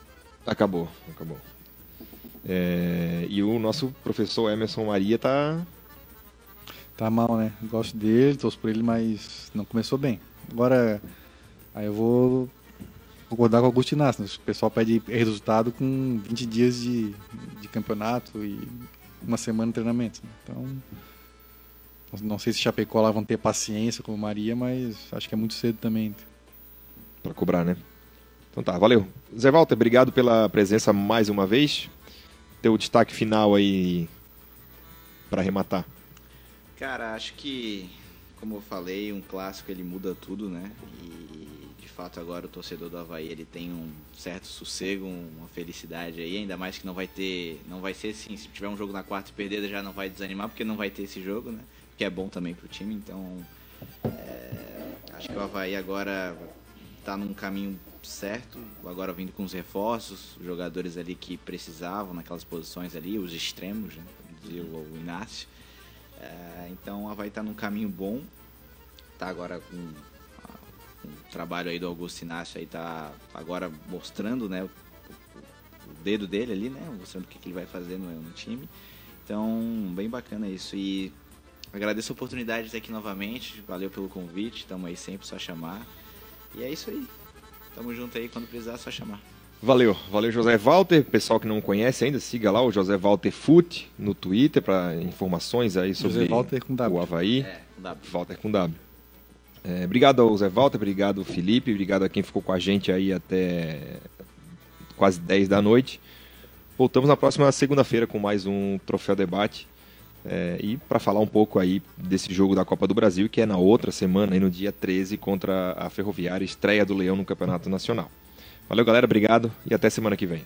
Acabou, acabou. É, e o nosso professor Emerson Maria tá. Tá mal, né? Gosto dele, torço por ele, mas não começou bem. Agora, aí eu vou concordar com o Augusto Inácio. né? O pessoal pede resultado com 20 dias de, de campeonato e uma semana de treinamento. né? Então, não- sei se Chapecó lá vão ter paciência como Maria, mas acho que é muito cedo também. Pra cobrar, né? Então tá, valeu. Zé Walter, obrigado pela presença mais uma vez. Teu destaque final aí para arrematar. Cara, acho que, como eu falei, um clássico ele muda tudo, né? E de fato agora o torcedor do Havaí ele tem um certo sossego, uma felicidade aí, ainda mais que não vai ter, não vai ser assim, se tiver um jogo na quarta e perder já não vai desanimar porque não vai ter esse jogo, né? Que é bom também pro time, então é, acho que o Havaí agora tá num caminho certo, agora vindo com os reforços, os jogadores ali que precisavam naquelas posições ali, os extremos, né? Dizia o o Inácio. É, então ela vai estar num caminho bom. Tá agora com o trabalho aí do Augusto Inácio aí tá agora mostrando, né, o, o- o dedo dele ali, né, mostrando o que, que ele vai fazer no, no time. Então, bem bacana isso e agradeço a oportunidade de estar aqui novamente. Valeu pelo convite, estamos aí sempre só chamar. E é isso aí. Tamo junto aí quando precisar, é só chamar. Valeu, valeu José Walter. Pessoal que não conhece ainda, siga lá o José Walter Foot no Twitter para informações aí sobre José Walter com W. o Havaí. É, com W. Walter com W. É, obrigado ao Zé Walter, obrigado Felipe, obrigado a quem ficou com a gente aí até quase 10 da noite. Voltamos na próxima segunda-feira com mais um Troféu Debate. É, e para falar um pouco aí desse jogo da Copa do Brasil, que é na outra semana, aí no dia 13, contra a Ferroviária, estreia do Leão no Campeonato Nacional. Valeu, galera, obrigado e até semana que vem.